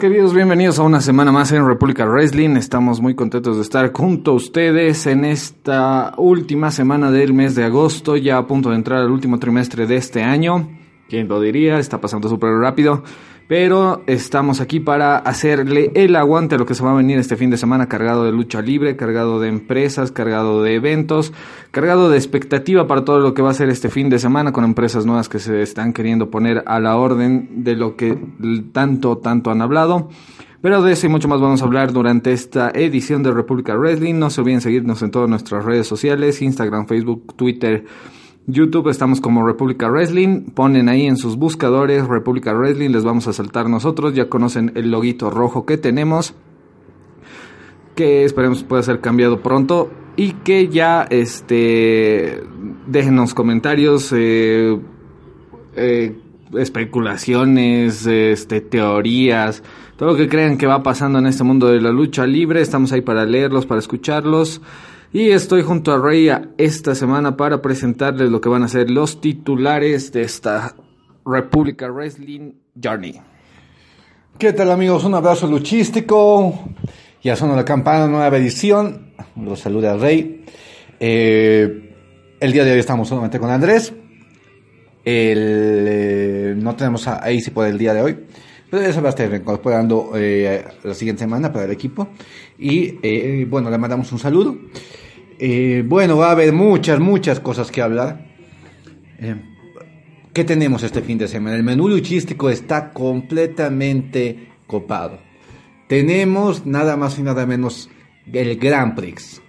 Queridos, bienvenidos a una semana más en República Wrestling. Estamos muy contentos de estar junto a ustedes en esta última semana del mes de agosto, ya a punto de entrar al último trimestre de este año. ¿Quién lo diría? Está pasando súper rápido. Pero estamos aquí para hacerle el aguante a lo que se va a venir este fin de semana cargado de lucha libre, cargado de empresas, cargado de eventos, cargado de expectativa para todo lo que va a ser este fin de semana con empresas nuevas que se están queriendo poner a la orden de lo que tanto, tanto han hablado. Pero de eso y mucho más vamos a hablar durante esta edición de República Wrestling. No se olviden seguirnos en todas nuestras redes sociales, Instagram, Facebook, Twitter, YouTube estamos como República Wrestling. Ponen ahí en sus buscadores República Wrestling. Les vamos a saltar nosotros. Ya conocen el loguito rojo que tenemos. Que esperemos pueda ser cambiado pronto. Y que ya este déjenos comentarios. Eh, eh, especulaciones, este, teorías, todo lo que crean que va pasando en este mundo de la lucha libre, estamos ahí para leerlos, para escucharlos. Y estoy junto a Rey esta semana para presentarles lo que van a ser los titulares de esta República Wrestling Journey. ¿Qué tal amigos? Un abrazo luchístico. Ya sonó la campana, nueva edición. Los saluda Rey. Eh, el día de hoy estamos solamente con Andrés. Eh, no tenemos a AC por el día de hoy. Pero eso va a estar incorporando eh, la siguiente semana para el equipo. Y eh, bueno, le mandamos un saludo. Eh, bueno, va a haber muchas, muchas cosas que hablar. ¿Qué tenemos este fin de semana? El menú luchístico está completamente copado. Tenemos nada más y nada menos el Grand Prix.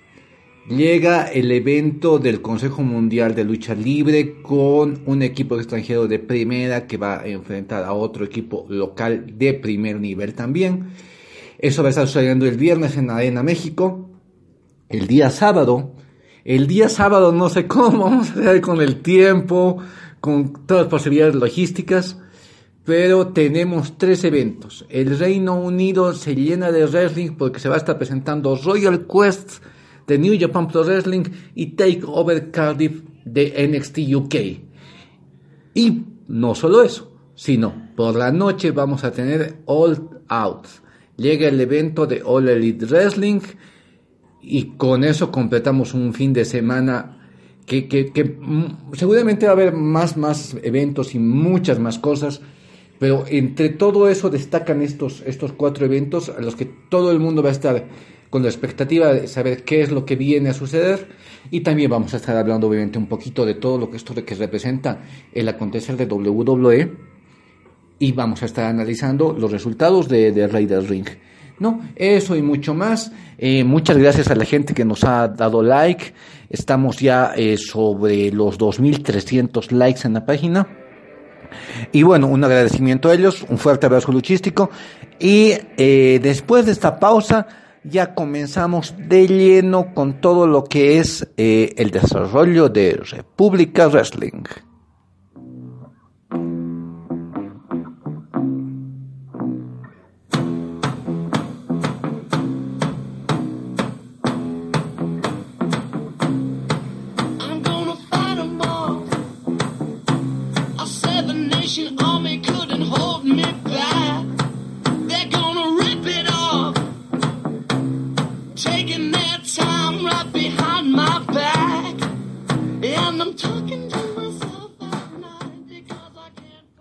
Llega el evento del Consejo Mundial de Lucha Libre con un equipo extranjero de primera que va a enfrentar a otro equipo local de primer nivel también. Eso va a estar sucediendo el viernes en Arena México. El día sábado, el día sábado no sé cómo vamos a hacer con el tiempo, con todas las posibilidades logísticas, pero tenemos tres eventos. El Reino Unido se llena de wrestling porque se va a estar presentando Royal Quest de New Japan Pro Wrestling y Take Over Cardiff de NXT UK. Y no solo eso, sino por la noche vamos a tener All Out. Llega el evento de All Elite Wrestling y con eso completamos un fin de semana que, que, que mm, seguramente va a haber más, más eventos y muchas más cosas, pero entre todo eso destacan estos, estos cuatro eventos a los que todo el mundo va a estar con la expectativa de saber qué es lo que viene a suceder y también vamos a estar hablando obviamente un poquito de todo lo que esto que representa el acontecer de WWE y vamos a estar analizando los resultados de, de Raiders Ring. No, eso y mucho más. Eh, muchas gracias a la gente que nos ha dado like. Estamos ya eh, sobre los 2.300 likes en la página. Y bueno, un agradecimiento a ellos, un fuerte abrazo luchístico. Y eh, después de esta pausa, ya comenzamos de lleno con todo lo que es eh, el desarrollo de República Wrestling.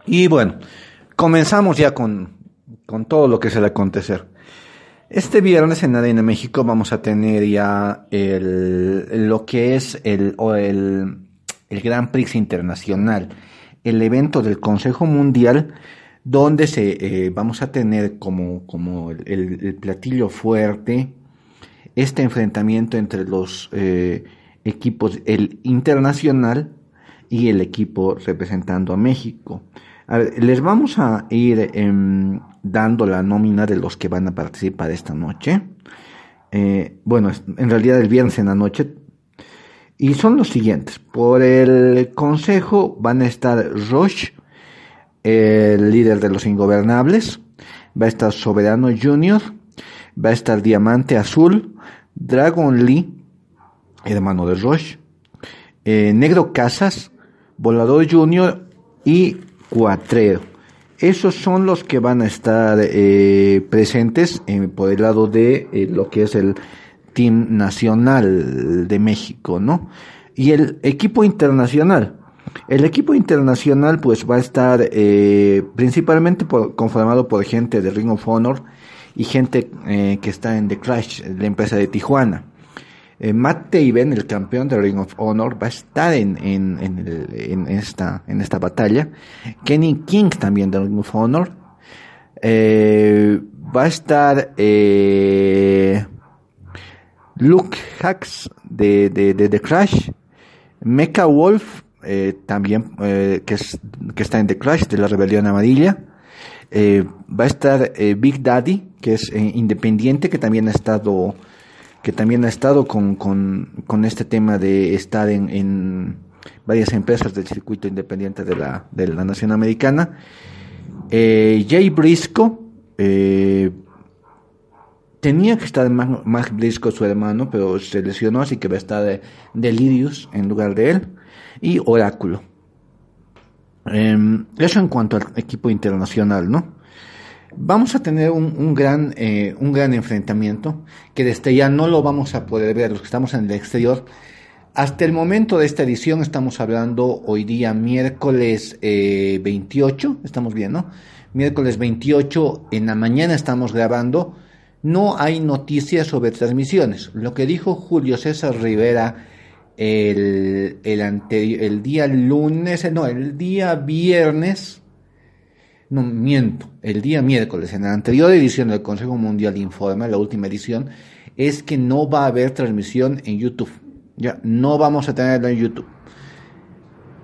Y bueno, comenzamos ya con, con todo lo que es el acontecer. Este viernes en Arena México vamos a tener ya el, lo que es el, el, el Grand Prix Internacional, el evento del Consejo Mundial, donde se, eh, vamos a tener como, como el platillo fuerte este enfrentamiento entre los eh, equipos, el internacional y el equipo representando a México. A ver, les vamos a ir em, dando la nómina de los que van a participar esta noche. Eh, bueno, en realidad el viernes en la noche. Y son los siguientes. Por el consejo van a estar Roche, el líder de los ingobernables. Va a estar Soberano Junior. Va a estar Diamante Azul. Dragon Lee, hermano de Rush, eh, Negro Casas, Volador Junior y Cuatrero. Esos son los que van a estar eh, presentes eh, por el lado de lo que es el Team Nacional de México, ¿no? Y el equipo internacional. El equipo internacional pues va a estar eh, principalmente por- conformado por gente de Ring of Honor y gente eh, que está en The Crash, la empresa de Tijuana. Eh, Matt Taven, el campeón de Ring of Honor, va a estar en, en, en, esta, en esta batalla. Kenny King también de Ring of Honor. Eh, va a estar eh, Luke Hacks de, de, The Crash. Mecha Wolf, también, que, es, que está en The Crash de la Rebelión Amarilla. Va a estar Big Daddy, que es independiente, que también ha estado, que también ha estado con, con, con este tema de estar en, en varias empresas del circuito independiente de la, de la nación americana. Eh, Jay Briscoe, eh, tenía que estar más, más Briscoe su hermano, pero se lesionó, así que va a estar de, Delirious en lugar de él. Y Oráculo. Eh, eso en cuanto al equipo internacional, ¿no? Vamos a tener un, un gran, eh, un gran enfrentamiento que desde ya no lo vamos a poder ver los que estamos en el exterior. Hasta el momento de esta edición estamos hablando hoy día miércoles eh, 28, estamos bien, ¿no? Miércoles 28 en la mañana estamos grabando. No hay noticias sobre transmisiones. Lo que dijo Julio César Rivera el, el, anteri- el día lunes, no, el día viernes, no miento, el día miércoles, en la anterior edición del Consejo Mundial Informa, la última edición, es que no va a haber transmisión en YouTube. Ya, no vamos a tenerlo en YouTube.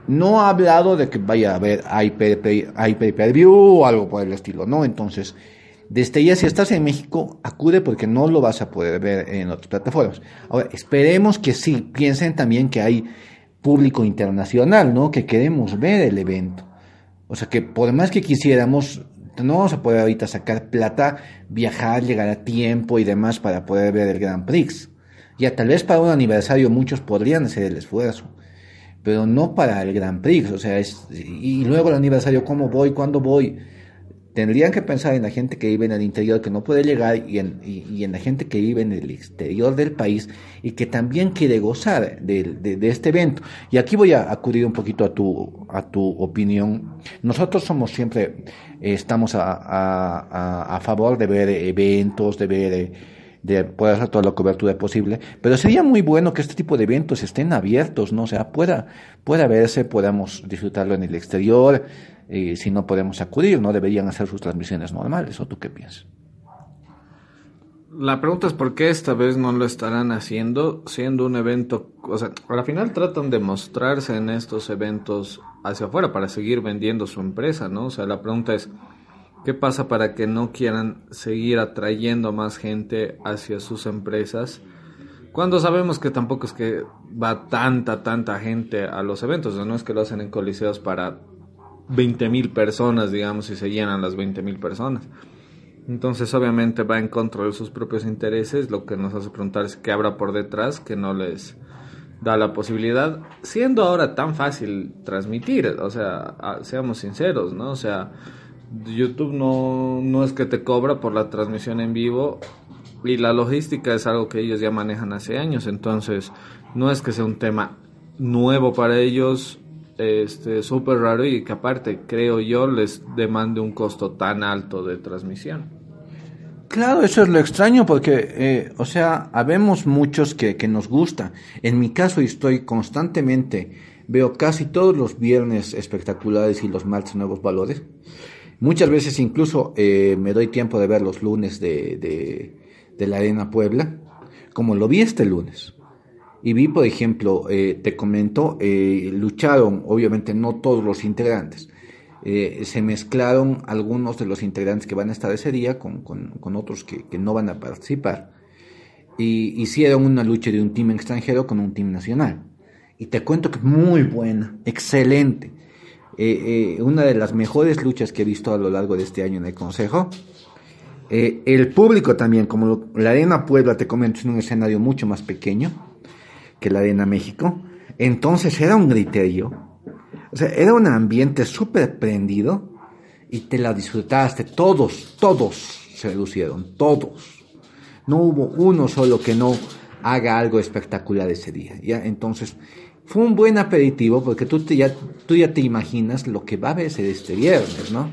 No ha hablado de que vaya a haber pay-per-view o algo por el estilo, ¿no? Entonces, desde ya, si estás en México, acude porque no lo vas a poder ver en otras plataformas. Ahora, esperemos que sí, piensen también que hay público internacional, ¿no? Que queremos ver el evento. O sea, que por más que quisiéramos, no vamos a poder ahorita sacar plata, viajar, llegar a tiempo y demás para poder ver el Grand Prix. Ya tal vez para un aniversario muchos podrían hacer el esfuerzo, pero no para el Grand Prix. O sea, es, y luego el aniversario, ¿cómo voy? ¿Cuándo voy? Tendrían que pensar en la gente que vive en el interior que no puede llegar y en, y, en la gente que vive en el exterior del país y que también quiere gozar de, de, este evento. Y aquí voy a acudir un poquito a tu, a tu opinión. Nosotros somos siempre, eh, estamos a, favor de ver eventos, de ver, eh, de poder hacer toda la cobertura posible, pero sería muy bueno que este tipo de eventos estén abiertos, ¿no? O sea, pueda, pueda verse, podamos disfrutarlo en el exterior, eh, si no podemos acudir, no deberían hacer sus transmisiones normales, ¿o tú qué piensas? La pregunta es por qué esta vez no lo estarán haciendo, siendo un evento, o sea, al final tratan de mostrarse en estos eventos hacia afuera para seguir vendiendo su empresa, ¿no? O sea, la pregunta es, ¿qué pasa para que no quieran seguir atrayendo más gente hacia sus empresas? Cuando sabemos que tampoco es que va tanta, tanta gente a los eventos, no es que lo hacen en coliseos para 20 mil personas, digamos, y se llenan las 20 mil personas. Entonces, obviamente, va en contra de sus propios intereses. Lo que nos hace preguntar es qué habrá por detrás que no les da la posibilidad, siendo ahora tan fácil transmitir. O sea, seamos sinceros, ¿no? O sea, YouTube no, no es que te cobra por la transmisión en vivo y la logística es algo que ellos ya manejan hace años. Entonces, no es que sea un tema nuevo para ellos este súper raro y que aparte creo yo les demande un costo tan alto de transmisión. Claro, eso es lo extraño porque, eh, o sea, habemos muchos que, que nos gusta. En mi caso estoy constantemente, veo casi todos los viernes espectaculares y los martes nuevos valores. Muchas veces incluso eh, me doy tiempo de ver los lunes de, de, de la Arena Puebla, como lo vi este lunes. Y vi, por ejemplo, eh, te comento, eh, lucharon, obviamente no todos los integrantes, eh, se mezclaron algunos de los integrantes que van a estar ese día con, con, otros que, no van a participar. Y hicieron una lucha de un team extranjero con un team nacional. Y te cuento que muy buena, excelente. una de las mejores luchas que he visto a lo largo de este año en el Consejo. El público también, como lo- la Arena Puebla, te comento, es un escenario mucho más pequeño la Arena México. Entonces era un griterio. O sea, era un ambiente súper prendido y te la disfrutaste. Todos, todos se lucieron, todos. No hubo uno solo que no haga algo espectacular ese día. ¿ya? Entonces, fue un buen aperitivo porque tú, te, ya, tú ya te imaginas lo que va a haber este viernes, ¿no?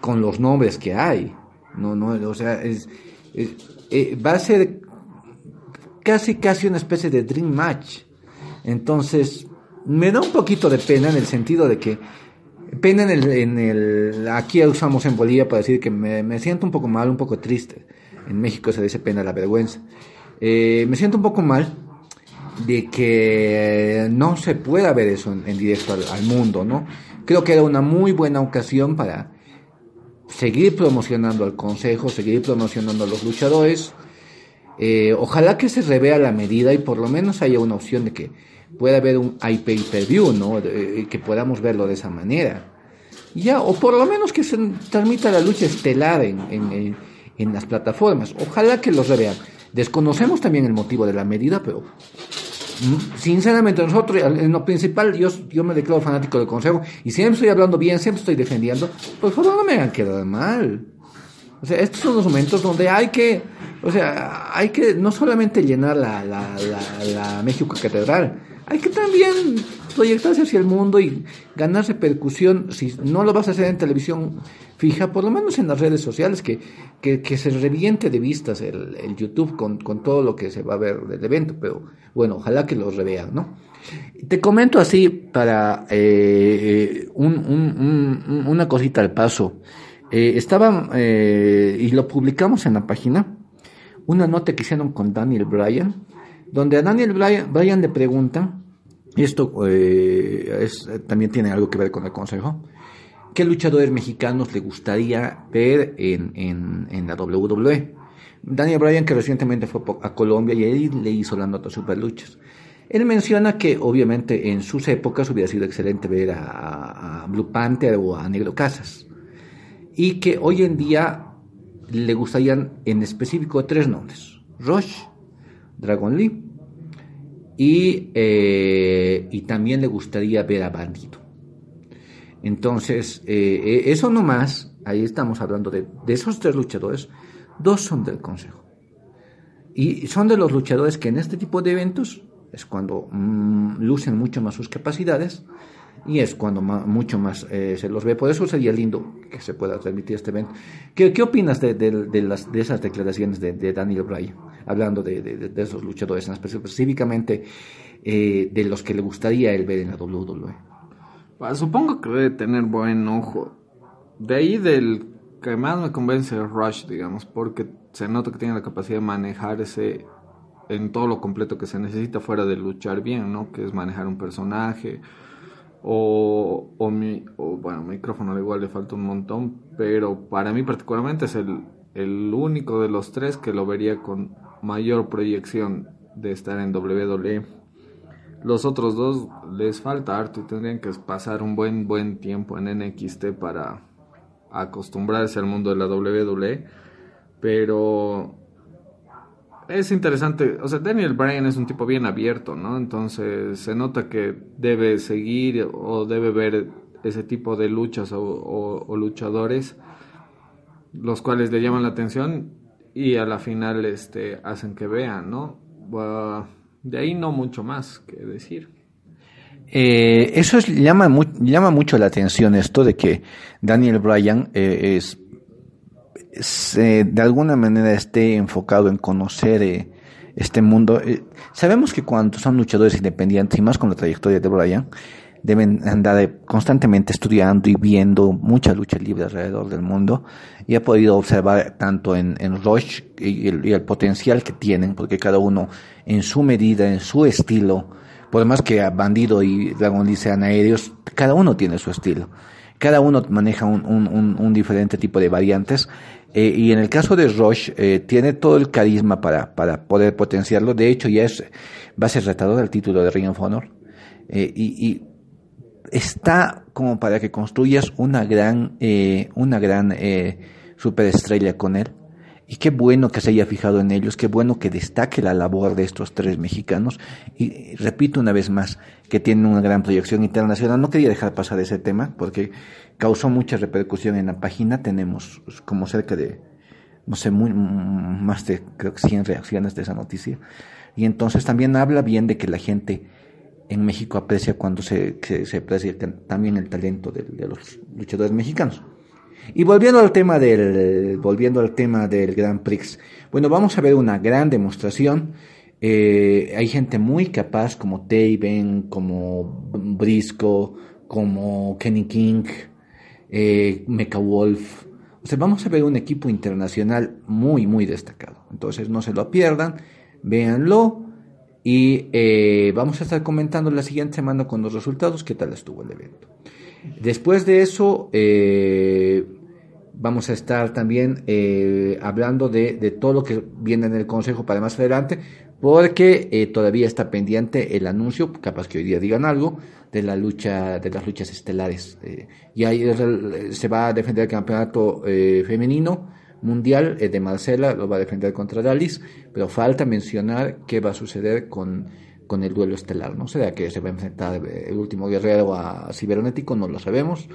Con los nombres que hay. No, no, o sea, eh, va a ser casi, casi una especie de dream match. Entonces, me da un poquito de pena en el sentido de que, pena en el, en el aquí usamos en Bolivia para decir que me, me siento un poco mal, un poco triste. En México se dice pena la vergüenza. Eh, me siento un poco mal de que no se pueda ver eso en, directo al, al mundo, ¿no? Creo que era una muy buena ocasión para seguir promocionando al consejo, seguir promocionando a los luchadores. Eh, ojalá que se revea la medida y por lo menos haya una opción de que pueda haber un IP per view, ¿no? Eh, que podamos verlo de esa manera. Ya, o por lo menos que se transmita la lucha estelar en, en, en- las plataformas. Ojalá que los revean. Desconocemos también el motivo de la medida, pero mm, sinceramente nosotros, en lo principal, yo, yo me declaro fanático del consejo y siempre estoy hablando bien, siempre estoy defendiendo. Por favor, no me hagan quedar mal. O sea, estos son los momentos donde hay que, o sea, hay que no solamente llenar la, la, la, México Catedral, hay que también proyectarse hacia el mundo y ganar repercusión. Si no lo vas a hacer en televisión fija, por lo menos en las redes sociales, que, que, que se reviente de vistas el, el YouTube con, con todo lo que se va a ver del evento. Pero bueno, ojalá que los revean, ¿no? Te comento así para eh, un, un- un- una cosita al paso. Eh, estaba, eh, y lo publicamos en la página, una nota que hicieron con Daniel Bryan, donde a Daniel Bryan, Bryan le preguntan, y esto eh, es- también tiene algo que ver con el consejo, ¿qué luchadores mexicanos le gustaría ver en, en, en la WWE? Daniel Bryan, que recientemente fue a Colombia y ahí le hizo la nota Super Luchas. Él menciona que obviamente en sus épocas hubiera sido excelente ver a- a Blue Panther o a Negro Casas y que hoy en día le gustarían en específico tres nombres: Rush, Dragon Lee y, eh, y también le gustaría ver a Bandido. Entonces, eh, eh, eso nomás, ahí estamos hablando de, de esos tres luchadores, dos son del Consejo. Y son de los luchadores que en este tipo de eventos es cuando mm, lucen mucho más sus capacidades y es cuando ma- mucho más eh, se los ve. Por eso sería lindo que se pueda transmitir este evento. ¿Qué, qué opinas de, de- de las, de esas declaraciones de, de Daniel Bryan, hablando de, de- esos luchadores, en espe- específicamente eh, de los que le gustaría él ver en la WWE? Supongo que debe tener buen ojo. De ahí del que más me convence es Rush, digamos, porque se nota que tiene la capacidad de manejarse en todo lo completo que se necesita fuera de luchar bien, ¿no? Que es manejar un personaje o, o, mi, o bueno, micrófono igual le falta un montón, pero para mí particularmente es el, el único de los tres que lo vería con mayor proyección de estar en WWE. Los otros dos les falta harto y tendrían que pasar un buen buen tiempo en NXT para acostumbrarse al mundo de la WWE. Pero es interesante, o sea, Daniel Bryan es un tipo bien abierto, ¿no? Entonces se nota que debe seguir o debe ver ese tipo de luchas o, luchadores, los cuales le llaman la atención y a la final este, hacen que vean, ¿no? De ahí no mucho más que decir. Eh, eso es- llama, mu- llama mucho la atención esto de que Daniel Bryan eh, es, es, eh, de alguna manera esté enfocado en conocer eh, este mundo. Eh, sabemos que cuando son luchadores independientes y más con la trayectoria de Bryan, deben andar eh, constantemente estudiando y viendo mucha lucha libre alrededor del mundo y ha podido observar tanto en, en Rush y el, potencial que tienen, porque cada uno en su medida, en su estilo, por más que Bandido y Dragon Lee sean aéreos, cada uno tiene su estilo. Cada uno maneja un, un diferente tipo de variantes. Eh, y en el caso de Rush, eh, tiene todo el carisma para, para poder potenciarlo. De hecho, ya es, va a ser retador al título de Ring of Honor. Eh, y, y está como para que construyas una gran, eh, una gran eh, superestrella con él. Y qué bueno que se haya fijado en ellos, qué bueno que destaque la labor de estos tres mexicanos. Y repito una vez más, que tienen una gran proyección internacional. No quería dejar pasar ese tema porque causó mucha repercusión en la página. Tenemos como cerca de, no sé, muy, más de creo que 100 reacciones de esa noticia. Y entonces también habla bien de que la gente en México aprecia cuando se, se, se aprecia también el talento de, de los luchadores mexicanos. Y volviendo al tema del, volviendo al tema del Grand Prix, bueno, vamos a ver una gran demostración. Eh, hay gente muy capaz como Taven, como Brisco, como Kenny King, eh, Mecha Wolf. O sea, vamos a ver un equipo internacional muy, muy destacado. Entonces, no se lo pierdan, véanlo. Y eh, vamos a estar comentando la siguiente semana con los resultados qué tal estuvo el evento. Después de eso, eh, vamos a estar también eh, hablando de, todo lo que viene en el Consejo para más adelante, porque todavía está pendiente el anuncio, capaz que hoy día digan algo, de la lucha, de las luchas estelares. Eh, y ahí se va a defender el campeonato eh, femenino mundial de Marcela, lo va a defender contra Dalis, pero falta mencionar qué va a suceder con, con el duelo estelar, ¿no? Será que se va a enfrentar el último guerrero a cibernético, no lo sabemos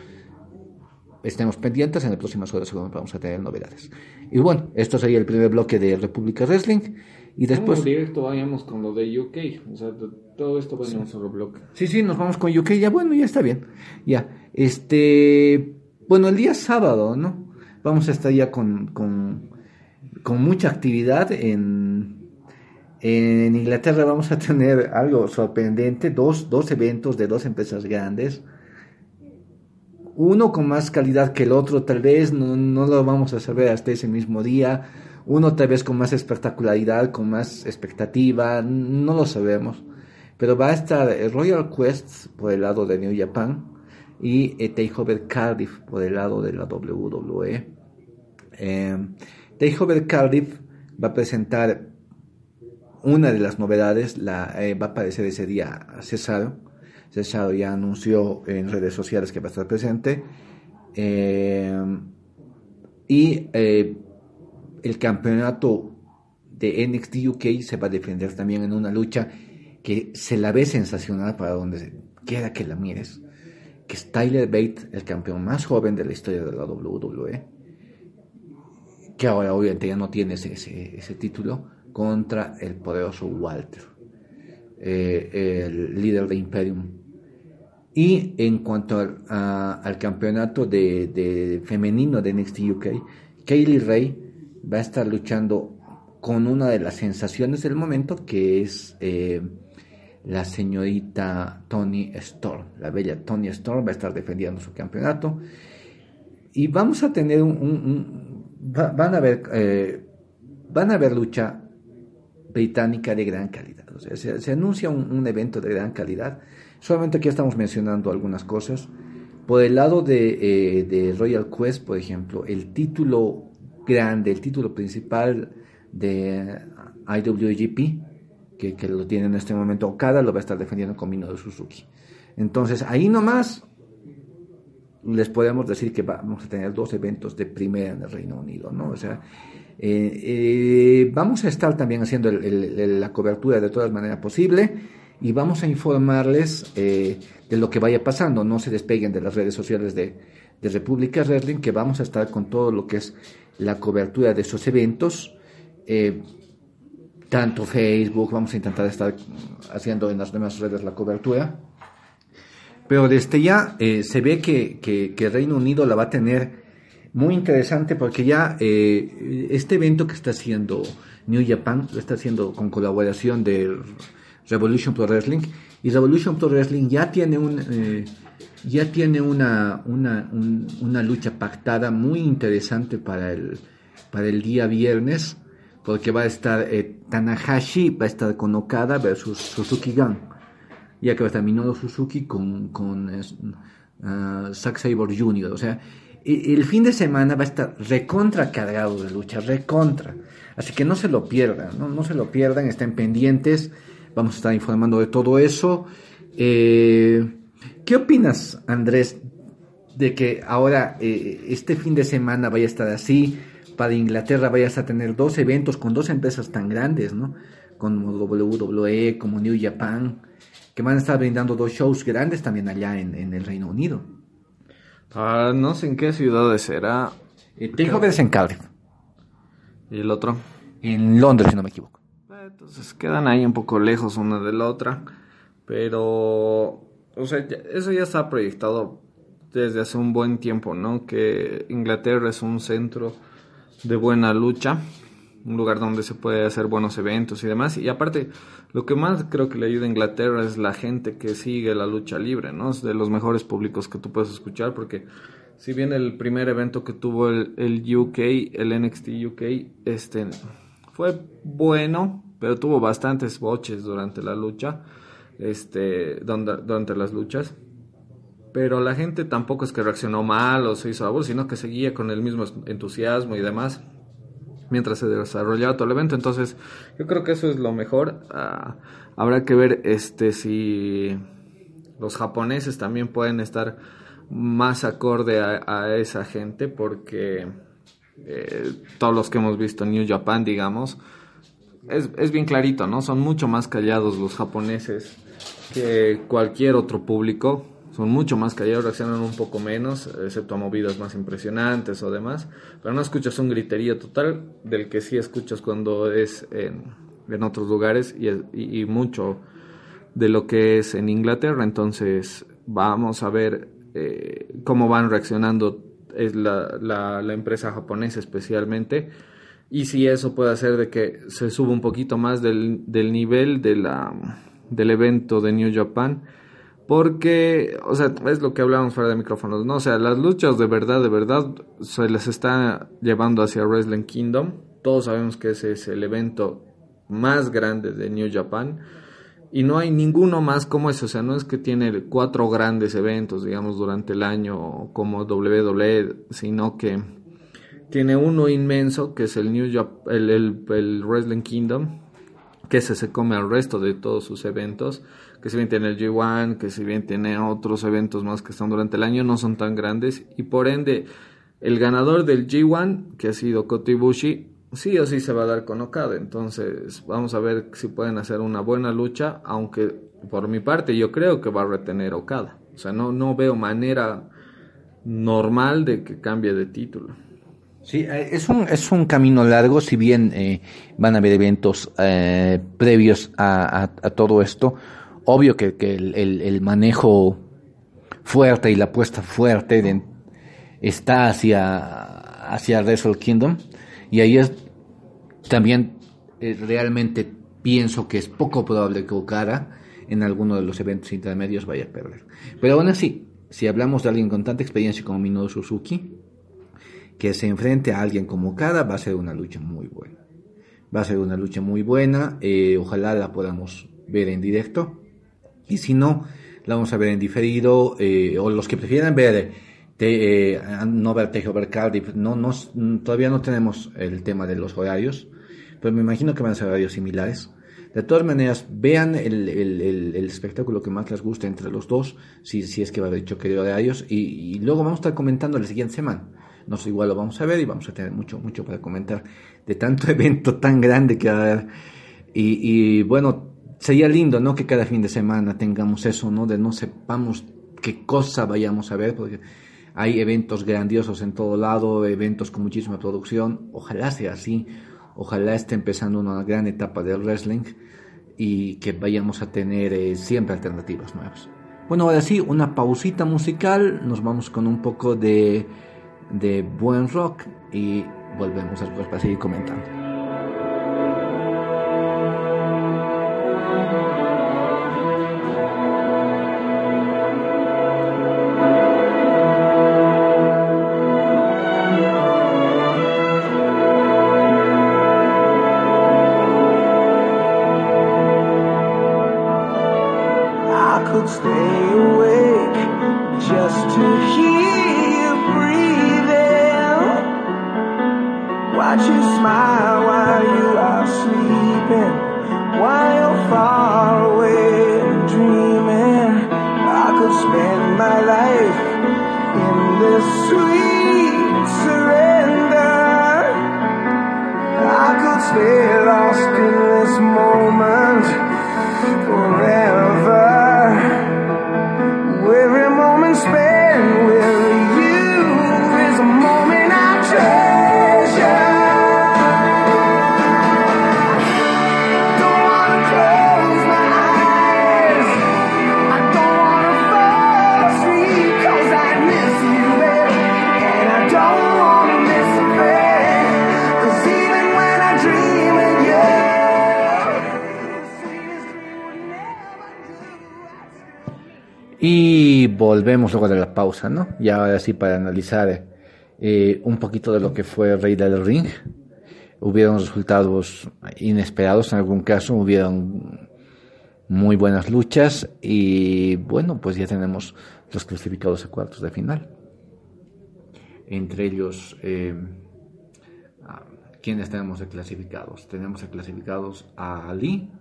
estemos pendientes, en las próximas horas vamos a tener novedades. Y bueno, esto sería el primer bloque de República Wrestling. Y después... No, directo vayamos con lo de UK. O sea, todo esto va en un solo bloque. Sí, sí, nos vamos con UK. Ya, bueno, ya está bien. Ya. Este... Bueno, el día sábado, ¿no? Vamos a estar ya con, con, con mucha actividad en... En Inglaterra vamos a tener algo sorprendente, dos, dos eventos de dos empresas grandes uno con más calidad que el otro, tal vez no, lo vamos a saber hasta ese mismo día, uno tal vez con más espectacularidad, con más expectativa, no lo sabemos. Pero va a estar Royal Quest por el lado de New Japan y eh, Takeover Cardiff por el lado de la WWE. Eh, Takeover Cardiff va a presentar una de las novedades, la, eh, va a aparecer ese día Cesaro Cesaro ya anunció en redes sociales que va a estar presente. Eh, y eh, el campeonato de NXT UK se va a defender también en una lucha que se la ve sensacional para donde quiera que la mires. Que es Tyler Bate, el campeón más joven de la historia de la WWE, que ahora obviamente ya no tiene ese, ese, título, contra el poderoso Walter, eh, el líder de Imperium y en cuanto al, campeonato de, femenino de NXT UK, Kaylee Ray va a estar luchando con una de las sensaciones del momento, que es eh, la señorita Tony Storm. La bella Tony Storm va a estar defendiendo su campeonato. Y vamos a tener un... un, van a ver... Eh, van a ver lucha británica de gran calidad. Se, anuncia un, evento de gran calidad Solamente aquí estamos mencionando algunas cosas. Por el lado de, eh, de Royal Quest, por ejemplo, el título grande, el título principal de IWGP, que, que, lo tiene en este momento Okada, lo va a estar defendiendo con Minoru Suzuki. Entonces, ahí nomás les podemos decir que vamos a tener dos eventos de primera en el Reino Unido, ¿no? O sea, eh, eh, vamos a estar también haciendo la cobertura de todas maneras posible y vamos a informarles eh, de lo que vaya pasando. No se despeguen de las redes sociales de, de República Wrestling, que vamos a estar con todo lo que es la cobertura de esos eventos. Tanto Facebook, vamos a intentar estar haciendo en las demás redes la cobertura. Pero desde ya se ve que, Reino Unido la va a tener muy interesante porque ya eh, este evento que está haciendo New Japan lo está haciendo con colaboración de Revolution Pro Wrestling y Revolution Pro Wrestling ya tiene un eh, ya tiene una, una, un, una, lucha pactada muy interesante para el para el día viernes porque va a estar eh, Tanahashi va a estar con Okada versus Suzuki Gun ya que va a estar Minoru Suzuki con, con uh, Zack Sabre Jr. o sea el fin de semana va a estar recontra cargado de lucha, recontra. Así que no se lo pierdan, no, no se lo pierdan, estén pendientes. Vamos a estar informando de todo eso. Eh, ¿Qué opinas, Andrés, de que ahora eh, este fin de semana vaya a estar así, para Inglaterra vayas a tener dos eventos con dos empresas tan grandes, ¿no? Como WWE, como New Japan, que van a estar brindando dos shows grandes también allá en, en el Reino Unido. Ah, no sé en qué ciudades será. Eh, Takeover es en Cardiff, ¿Y el otro? en Londres, si no me equivoco. Entonces quedan ahí un poco lejos una de la otra. Pero, o sea, ya- eso ya está proyectado desde hace un buen tiempo, ¿no? Que Inglaterra es un centro de buena lucha, un lugar donde se puede hacer buenos eventos y demás. Y aparte, lo que más creo que le ayuda a Inglaterra es la gente que sigue la lucha libre, ¿no? Es de los mejores públicos que tú puedes escuchar porque si bien el primer evento que tuvo el, el UK, el NXT UK, este fue bueno, pero tuvo bastantes boches durante la lucha, este, donde- durante las luchas. Pero la gente tampoco es que reaccionó mal o se hizo aburrido, sino que seguía con el mismo entusiasmo y demás mientras se desarrollaba todo el evento. Entonces, yo creo que eso es lo mejor. Ah, habrá que ver este si los japoneses también pueden estar más acorde a, esa gente porque eh, todos los que hemos visto en New Japan, digamos, es, es bien clarito, ¿no? Son mucho más callados los japoneses que cualquier otro público. Son mucho más callados, reaccionan un poco menos, excepto a movidas más impresionantes o demás. Pero no escuchas un griterío total del que sí escuchas cuando es en, en otros lugares y, y- mucho de lo que es en Inglaterra. Entonces vamos a ver eh, cómo van reaccionando es la, la- la empresa japonesa especialmente y si eso puede hacer de que se suba un poquito más del, del nivel de la, del evento de New Japan. Porque, o sea, es lo que hablábamos fuera de micrófonos, ¿no? O sea, las luchas de verdad, de verdad, se les está llevando hacia Wrestling Kingdom. Todos sabemos que ese es el evento más grande de New Japan. Y no hay ninguno más como ese, o sea, no es que tiene cuatro grandes eventos, digamos, durante el año como WWE, sino que tiene uno inmenso que es el New Jap- el, el, Wrestling Kingdom, que ese se come al resto de todos sus eventos, que si bien tiene el G1, que si bien tiene otros eventos más que están durante el año, no son tan grandes, y por ende, el ganador del G1, que ha sido Kota Ibushi, sí o sí se va a dar con Okada, entonces vamos a ver si pueden hacer una buena lucha, aunque por mi parte yo creo que va a retener Okada, o sea, no, no veo manera normal de que cambie de título. Sí, eh, es un, es un camino largo, si bien eh, van a haber eventos eh, previos a, todo esto. Obvio que, el, manejo fuerte y la apuesta fuerte está hacia, hacia Wrestle Kingdom. Y ahí es también eh, realmente pienso que es poco probable que Okada en alguno de los eventos intermedios vaya a perder. Pero aún así, si hablamos de alguien con tanta experiencia como Minoru Suzuki, que se enfrente a alguien como Okada va a ser una lucha muy buena. Va a ser una lucha muy buena. eh, ojalá la podamos ver en directo. Y si no, la vamos a ver en diferido. eh, o los que prefieran ver, te- eh, no ver Takeover Cardiff. No, no, todavía no tenemos el tema de los horarios. Pero me imagino que van a ser horarios similares. De todas maneras, vean el, el- el- el espectáculo que más les guste entre los dos, si, si es que va a haber choque de horarios, y, y luego vamos a estar comentando la siguiente semana. No sé, igual lo vamos a ver y vamos a tener mucho, mucho para comentar de tanto evento tan grande que va a haber. Y, y bueno, sería lindo, ¿no? Que cada fin de semana tengamos eso, ¿no? De no sepamos qué cosa vayamos a ver, porque hay eventos grandiosos en todo lado, eventos con muchísima producción. Ojalá sea así. Ojalá esté empezando una gran etapa del wrestling y que vayamos a tener eh, siempre alternativas nuevas. Bueno, ahora sí, una pausita musical. Nos vamos con un poco de, de buen rock y volvemos después para seguir comentando. Volvemos luego de la pausa, ¿no? Y ahora sí para analizar eh, un poquito de lo que fue Rey del Ring. Hubieron resultados inesperados en algún caso, hubieron muy buenas luchas y bueno, pues ya tenemos los clasificados a cuartos de final. Entre ellos, eh, ah, ¿quiénes tenemos de clasificados? Tenemos de clasificados a Ali,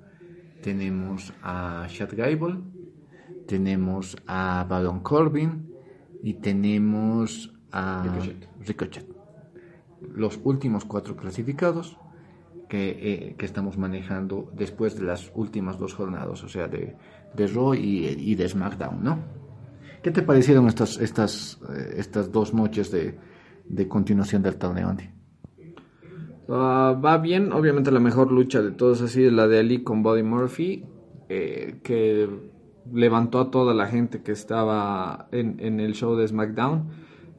tenemos a Chad Gable, tenemos a Baron Corbin y tenemos a Ricochet. Los últimos cuatro clasificados que, eh, que estamos manejando después de las últimas dos jornadas, o sea, de, de Raw y, y de SmackDown, ¿no? ¿Qué te parecieron estas, estas, eh, estas dos noches de, de continuación del torneo, Andy? Ah, va bien, obviamente la mejor lucha de todos ha sido la de Ali con Buddy Murphy, eh, que levantó a toda la gente que estaba en, en, el show de SmackDown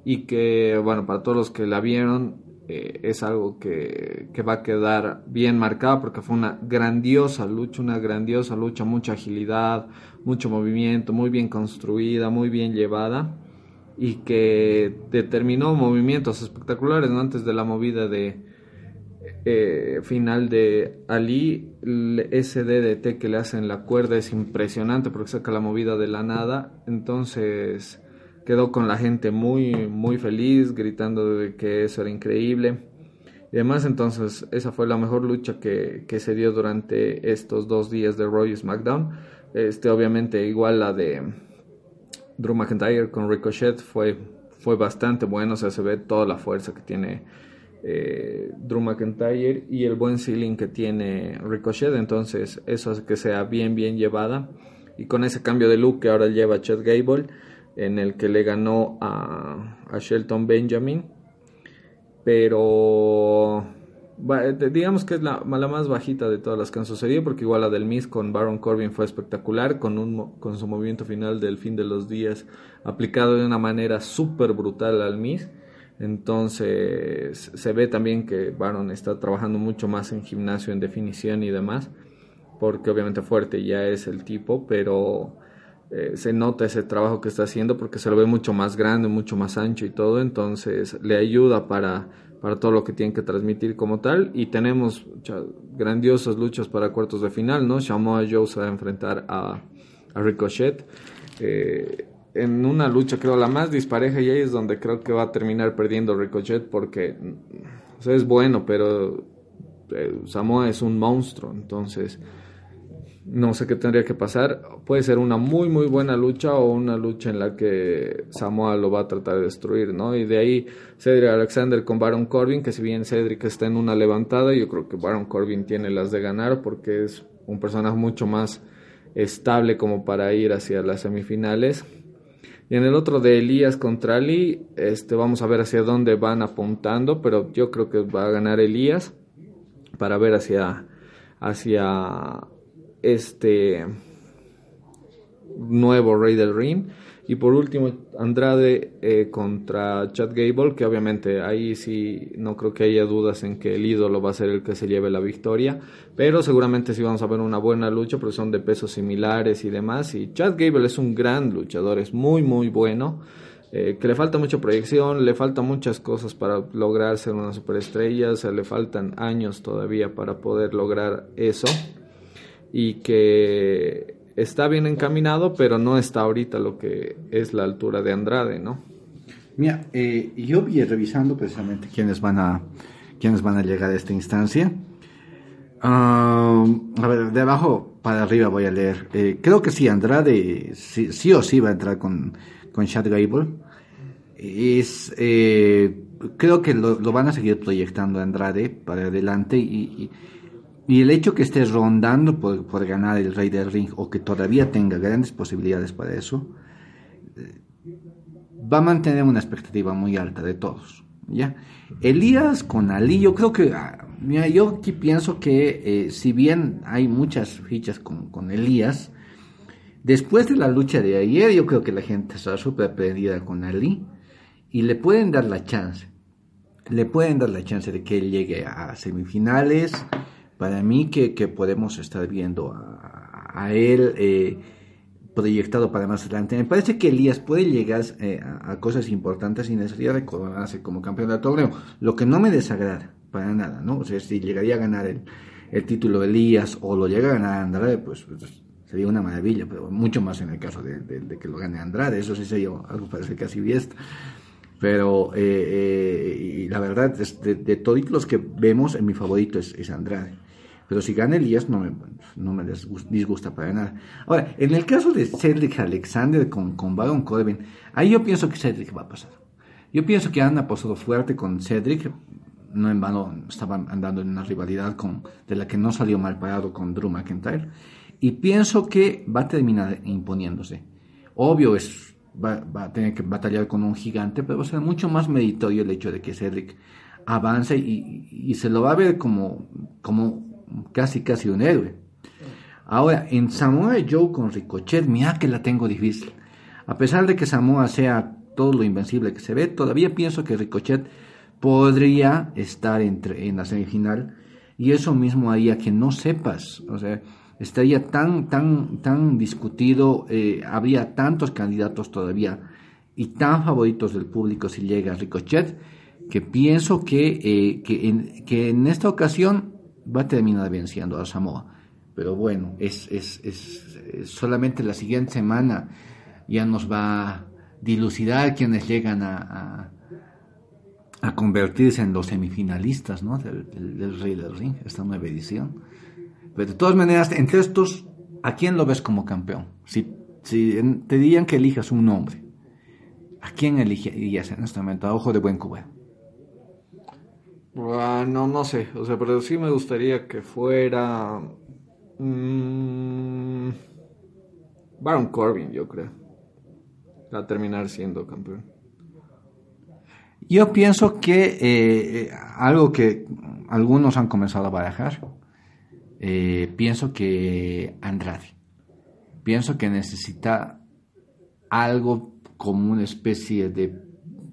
y que, bueno, para todos los que la vieron, eh, es algo que, que, va a quedar bien marcado porque fue una grandiosa lucha, una grandiosa lucha, mucha agilidad, mucho movimiento, muy bien construida, muy bien llevada y que determinó movimientos espectaculares ¿no? antes de la movida de eh, final de Ali, ese DDT que le hacen la cuerda es impresionante porque saca la movida de la nada, entonces quedó con la gente muy muy feliz gritando de que eso era increíble. Y además entonces esa fue la mejor lucha que, que se dio durante estos dos días de Roy SmackDown. Este obviamente igual la de Drew McIntyre con Ricochet fue fue bastante bueno o sea se ve toda la fuerza que tiene eh, Drew McIntyre y el buen ceiling que tiene Ricochet entonces eso hace que sea bien bien llevada y con ese cambio de look que ahora lleva Chad Gable en el que le ganó a, Shelton Benjamin. Pero digamos que es la, la, más bajita de todas las que han sucedido, porque igual la del Miss con Baron Corbin fue espectacular, con, un, con su movimiento final del fin de los días aplicado de una manera súper brutal al Miss. Entonces se ve también que Baron está trabajando mucho más en gimnasio, en definición y demás, porque obviamente fuerte ya es el tipo, pero eh, se nota ese trabajo que está haciendo porque se lo ve mucho más grande, mucho más ancho y todo, entonces le ayuda para, para todo lo que tiene que transmitir como tal. Y tenemos grandiosas luchas para cuartos de final, ¿no? Samoa Joe se va a enfrentar a, Ricochet. Eh, en una lucha creo la más dispareja y ahí es donde creo que va a terminar perdiendo Ricochet porque es bueno, pero eh, Samoa es un monstruo, entonces no sé qué tendría que pasar. Puede ser una muy, muy buena lucha o una lucha en la que Samoa lo va a tratar de destruir, ¿no? Y de ahí Cedric Alexander con Baron Corbin, que si bien Cedric está en una levantada, yo creo que Baron Corbin tiene las de ganar porque es un personaje mucho más estable como para ir hacia las semifinales. Y en el otro de Elías contra Ali, este, vamos a ver hacia dónde van apuntando, pero yo creo que va a ganar Elías para ver hacia, hacia este nuevo Rey del Ring. Y por último, Andrade eh, contra Chad Gable, que obviamente ahí sí no creo que haya dudas en que el ídolo va a ser el que se lleve la victoria. Pero seguramente sí vamos a ver una buena lucha, porque son de pesos similares y demás. Y Chad Gable es un gran luchador, es muy, muy bueno. Eh, que le falta mucha proyección, le faltan muchas cosas para lograr ser una superestrella, o sea, le faltan años todavía para poder lograr eso y que está bien encaminado, pero no está ahorita lo que es la altura de Andrade, ¿no? Mira, eh, yo vi revisando precisamente quiénes van a quiénes van a llegar a esta instancia. Um, a ver, de abajo para arriba voy a leer. Eh, creo que sí, Andrade sí, sí, o sí va a entrar con, con Chad Gable. Es, eh, creo que lo, van a seguir proyectando Andrade para adelante y y el hecho que esté rondando por, por, ganar el Rey del Ring o que todavía tenga grandes posibilidades para eso, eh, va a mantener una expectativa muy alta de todos. ¿ya? Elías con Ali, yo creo que, ah, mira, yo aquí pienso que eh, si bien hay muchas fichas con, con, Elías, después de la lucha de ayer, yo creo que la gente está súper perdida con Ali y le pueden dar la chance. Le pueden dar la chance de que él llegue a semifinales para mí que, que podemos estar viendo a, él eh, proyectado para más adelante. Me parece que Elías puede llegar eh, a, cosas importantes sin necesidad de coronarse como campeón del torneo, lo que no me desagrada para nada, ¿no? O sea, si llegaría a ganar el, el título de Elías o lo llega a ganar Andrade, pues, pues, sería una maravilla, pero mucho más en el caso de, que lo gane Andrade, eso sí sería algo parece casi fiesta. Pero, eh, eh, y la verdad, de, de todos los que vemos, mi favorito es Andrade. Pero si gana Elías, no me, no me disgus- disgusta para nada. Ahora, en el caso de Cedric Alexander con, con Baron Corbin, ahí yo pienso que Cedric va a pasar. Yo pienso que han apostado fuerte con Cedric. No en vano estaban andando en una rivalidad con, de la que no salió mal parado con Drew McIntyre. Y pienso que va a terminar imponiéndose. Obvio, es, va, va a tener que batallar con un gigante, pero va a ser mucho más meritorio el hecho de que Cedric avance y, y se lo va a ver como, como casi casi un héroe. Ahora, en Samoa Joe con Ricochet, mira que la tengo difícil. A pesar de que Samoa sea todo lo invencible que se ve, todavía pienso que Ricochet podría estar entre, en la semifinal y eso mismo haría que no sepas, o sea, estaría tan, tan, tan discutido, eh, habría tantos candidatos todavía y tan favoritos del público si llega Ricochet, que pienso que, eh, que, en, que en esta ocasión va a terminar venciendo a Samoa. Pero bueno, es, es, es, es solamente la siguiente semana ya nos va a dilucidar quienes llegan a, a, convertirse en los semifinalistas ¿no? del, Rey del Ring, esta nueva edición. Pero de todas maneras, entre estos, ¿a quién lo ves como campeón? Si, si te dirían que elijas un nombre, ¿a quién elegirías en este momento? A ojo de buen cubero. Ah, no, no sé, o sea, pero sí me gustaría que fuera mm, Baron Corbin, yo creo, a terminar siendo campeón. Yo pienso que eh, eh, algo que algunos han comenzado a barajar, eh, pienso que Andrade, pienso que necesita algo como una especie de,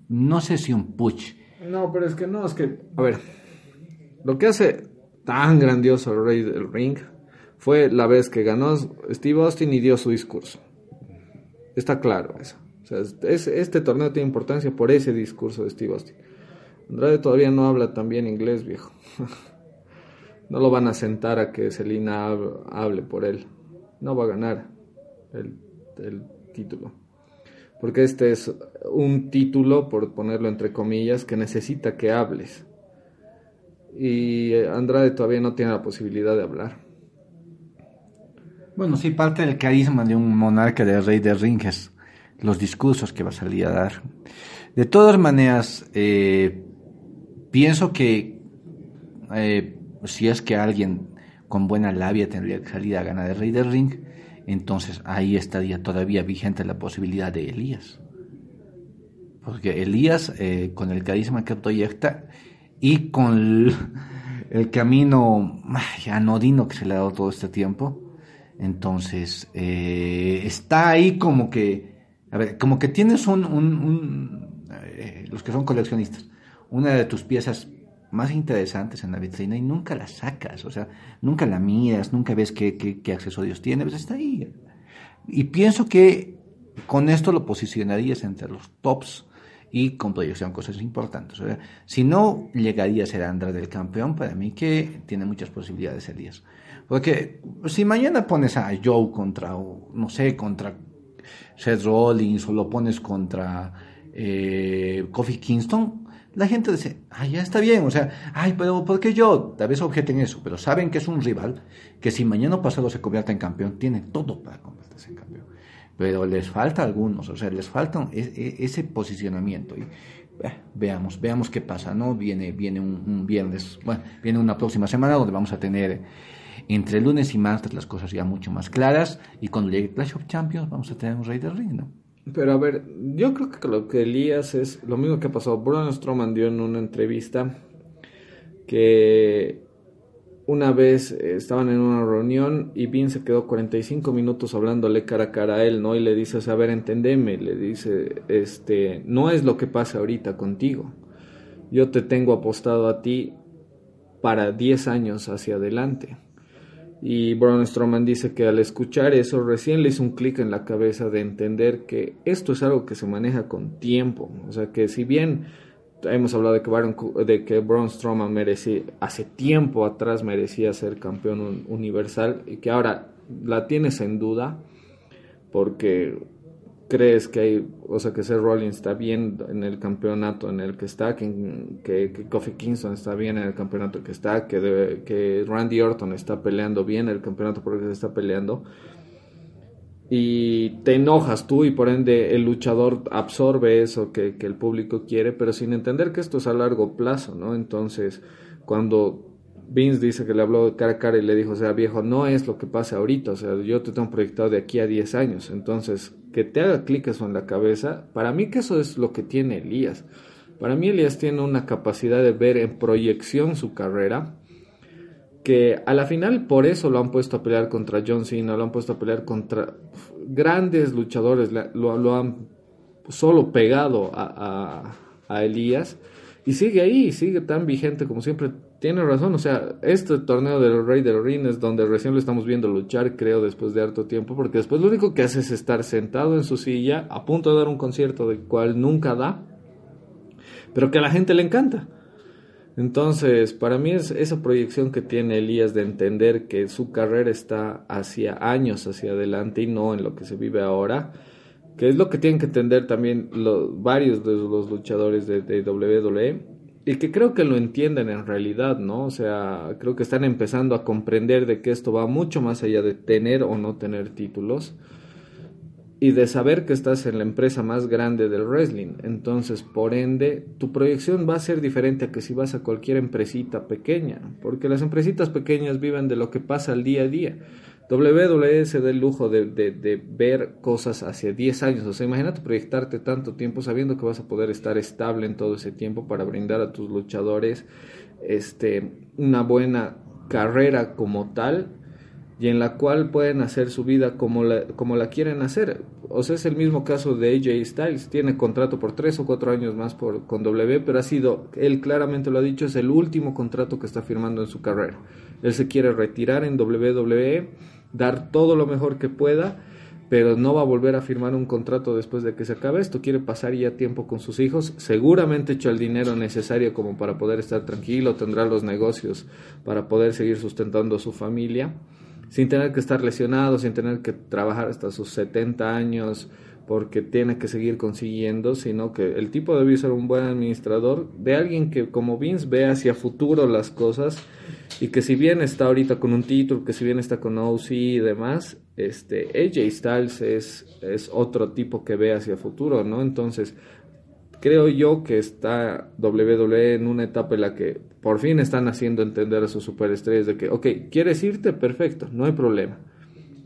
no sé si un push, No, pero es que no, es que, a ver, lo que hace tan grandioso el Rey del Ring fue la vez que ganó Steve Austin y dio su discurso. Está claro eso. O sea, es- es- este torneo tiene importancia por ese discurso de Steve Austin. Andrade todavía no habla tan bien inglés, viejo. no lo van a sentar a que Selina hab- hable por él. No va a ganar el, el título. Porque este es un título, por ponerlo entre comillas, que necesita que hables. Y eh, Andrade todavía no tiene la posibilidad de hablar. Bueno, sí, parte del carisma de un monarca del rey de ring es los discursos que va a salir a dar. De todas maneras, eh, pienso que eh, si es que alguien con buena labia tendría que salir a ganar el rey del ring, entonces ahí estaría todavía vigente la posibilidad de Elías. Porque Elías, eh, con el carisma que proyecta y con el, camino anodino que se le ha dado todo este tiempo, entonces eh, está ahí como que, a ver, como que tienes un, un- un, eh, los que son coleccionistas, una de tus piezas más interesantes en la vitrina y nunca la sacas, o sea, nunca la miras, nunca ves qué, qué- accesorios tiene, pues está ahí. Y pienso que con esto lo posicionarías entre los tops y con proyección cosas importantes. Si no llegaría a ser Andrade el campeón, para mí que tiene muchas posibilidades Elías. Porque si mañana pones a Joe contra, no sé, contra Seth Rollins o lo pones contra eh, Kofi Kingston, la gente dice, ay, ya está bien, o sea, ay, pero ¿por qué yo? Tal vez objeten eso, pero saben que es un rival que si mañana pasado se convierte en campeón, tiene todo para convertirse en campeón. Pero les falta algunos, o sea, les falta e- e- ese posicionamiento. Y, eh, veamos, veamos qué pasa, ¿no? Viene, viene un, un viernes, bueno, viene una próxima semana donde vamos a tener entre lunes y martes las cosas ya mucho más claras y cuando llegue Clash of Champions vamos a tener un Rey del Ring, ¿no? Pero a ver, yo creo que lo que Elías es lo mismo que ha pasado. Braun Strowman dio en una entrevista que una vez eh, estaban en una reunión y Vince se quedó 45 minutos hablándole cara a cara a él, ¿no? Y le dice, a ver, entendeme, le dice, este, no es lo que pasa ahorita contigo. Yo te tengo apostado a ti para 10 años hacia adelante. Y Braun Strowman dice que al escuchar eso recién le hizo un clic en la cabeza de entender que esto es algo que se maneja con tiempo. O sea que si bien hemos hablado de que, Baron, de que Braun Strowman merecía, hace tiempo atrás merecía ser campeón un- universal y que ahora la tienes en duda porque crees que hay, o sea, que Seth Rollins está bien en el campeonato en el que está, que, que, que Kofi Kingston está bien en el campeonato que está, que, debe- que Randy Orton está peleando bien el campeonato por el que se está peleando. Y te enojas tú y por ende el luchador absorbe eso que, que el público quiere, pero sin entender que esto es a largo plazo, ¿no? Entonces, cuando Vince dice que le habló de cara a cara y le dijo, o sea, viejo, no es lo que pasa ahorita, o sea, yo te tengo proyectado de aquí a 10 años, entonces, que te haga clic eso en la cabeza, para mí que eso es lo que tiene Elías. Para mí Elías tiene una capacidad de ver en proyección su carrera, que a la final por eso lo han puesto a pelear contra John Cena, lo han puesto a pelear contra grandes luchadores, lo han solo pegado a, a, a Elías y sigue ahí, sigue tan vigente como siempre. Tiene razón, o sea, este torneo del Rey del Ring es donde recién lo estamos viendo luchar, creo, después de harto tiempo, porque después lo único que hace es estar sentado en su silla, a punto de dar un concierto del cual nunca da, pero que a la gente le encanta. Entonces, para mí es esa proyección que tiene Elías de entender que su carrera está hacia años hacia adelante y no en lo que se vive ahora, que es lo que tienen que entender también lo- varios de los luchadores de, de WWE y que creo que lo entienden en realidad, ¿no? O sea, creo que están empezando a comprender de que esto va mucho más allá de tener o no tener títulos y de saber que estás en la empresa más grande del wrestling. Entonces, por ende, tu proyección va a ser diferente a que si vas a cualquier empresita pequeña, porque las empresitas pequeñas viven de lo que pasa al día a día. WWE se da el lujo de, de- de ver cosas hacia 10 años. O sea, imagínate proyectarte tanto tiempo sabiendo que vas a poder estar estable en todo ese tiempo para brindar a tus luchadores este, una buena carrera como tal y en la cual pueden hacer su vida como la, como la quieren hacer. O sea, es el mismo caso de AJ Styles. Tiene contrato por tres o cuatro años más por, con W, pero ha sido, él claramente lo ha dicho, es el último contrato que está firmando en su carrera. Él se quiere retirar en WWE, dar todo lo mejor que pueda, pero no va a volver a firmar un contrato después de que se acabe esto. Quiere pasar ya tiempo con sus hijos. Seguramente hecho el dinero necesario como para poder estar tranquilo, tendrá los negocios para poder seguir sustentando a su familia sin tener que estar lesionado, sin tener que trabajar hasta sus 70 años porque tiene que seguir consiguiendo, sino que el tipo debe ser un buen administrador, de alguien que como Vince ve hacia futuro las cosas y que si bien está ahorita con un título, que si bien está con OC y demás, este AJ Styles es, es otro tipo que ve hacia futuro, ¿no? Entonces, creo yo que está WWE en una etapa en la que por fin están haciendo entender a sus superestrellas de que, ok, ¿quieres irte? Perfecto, no hay problema.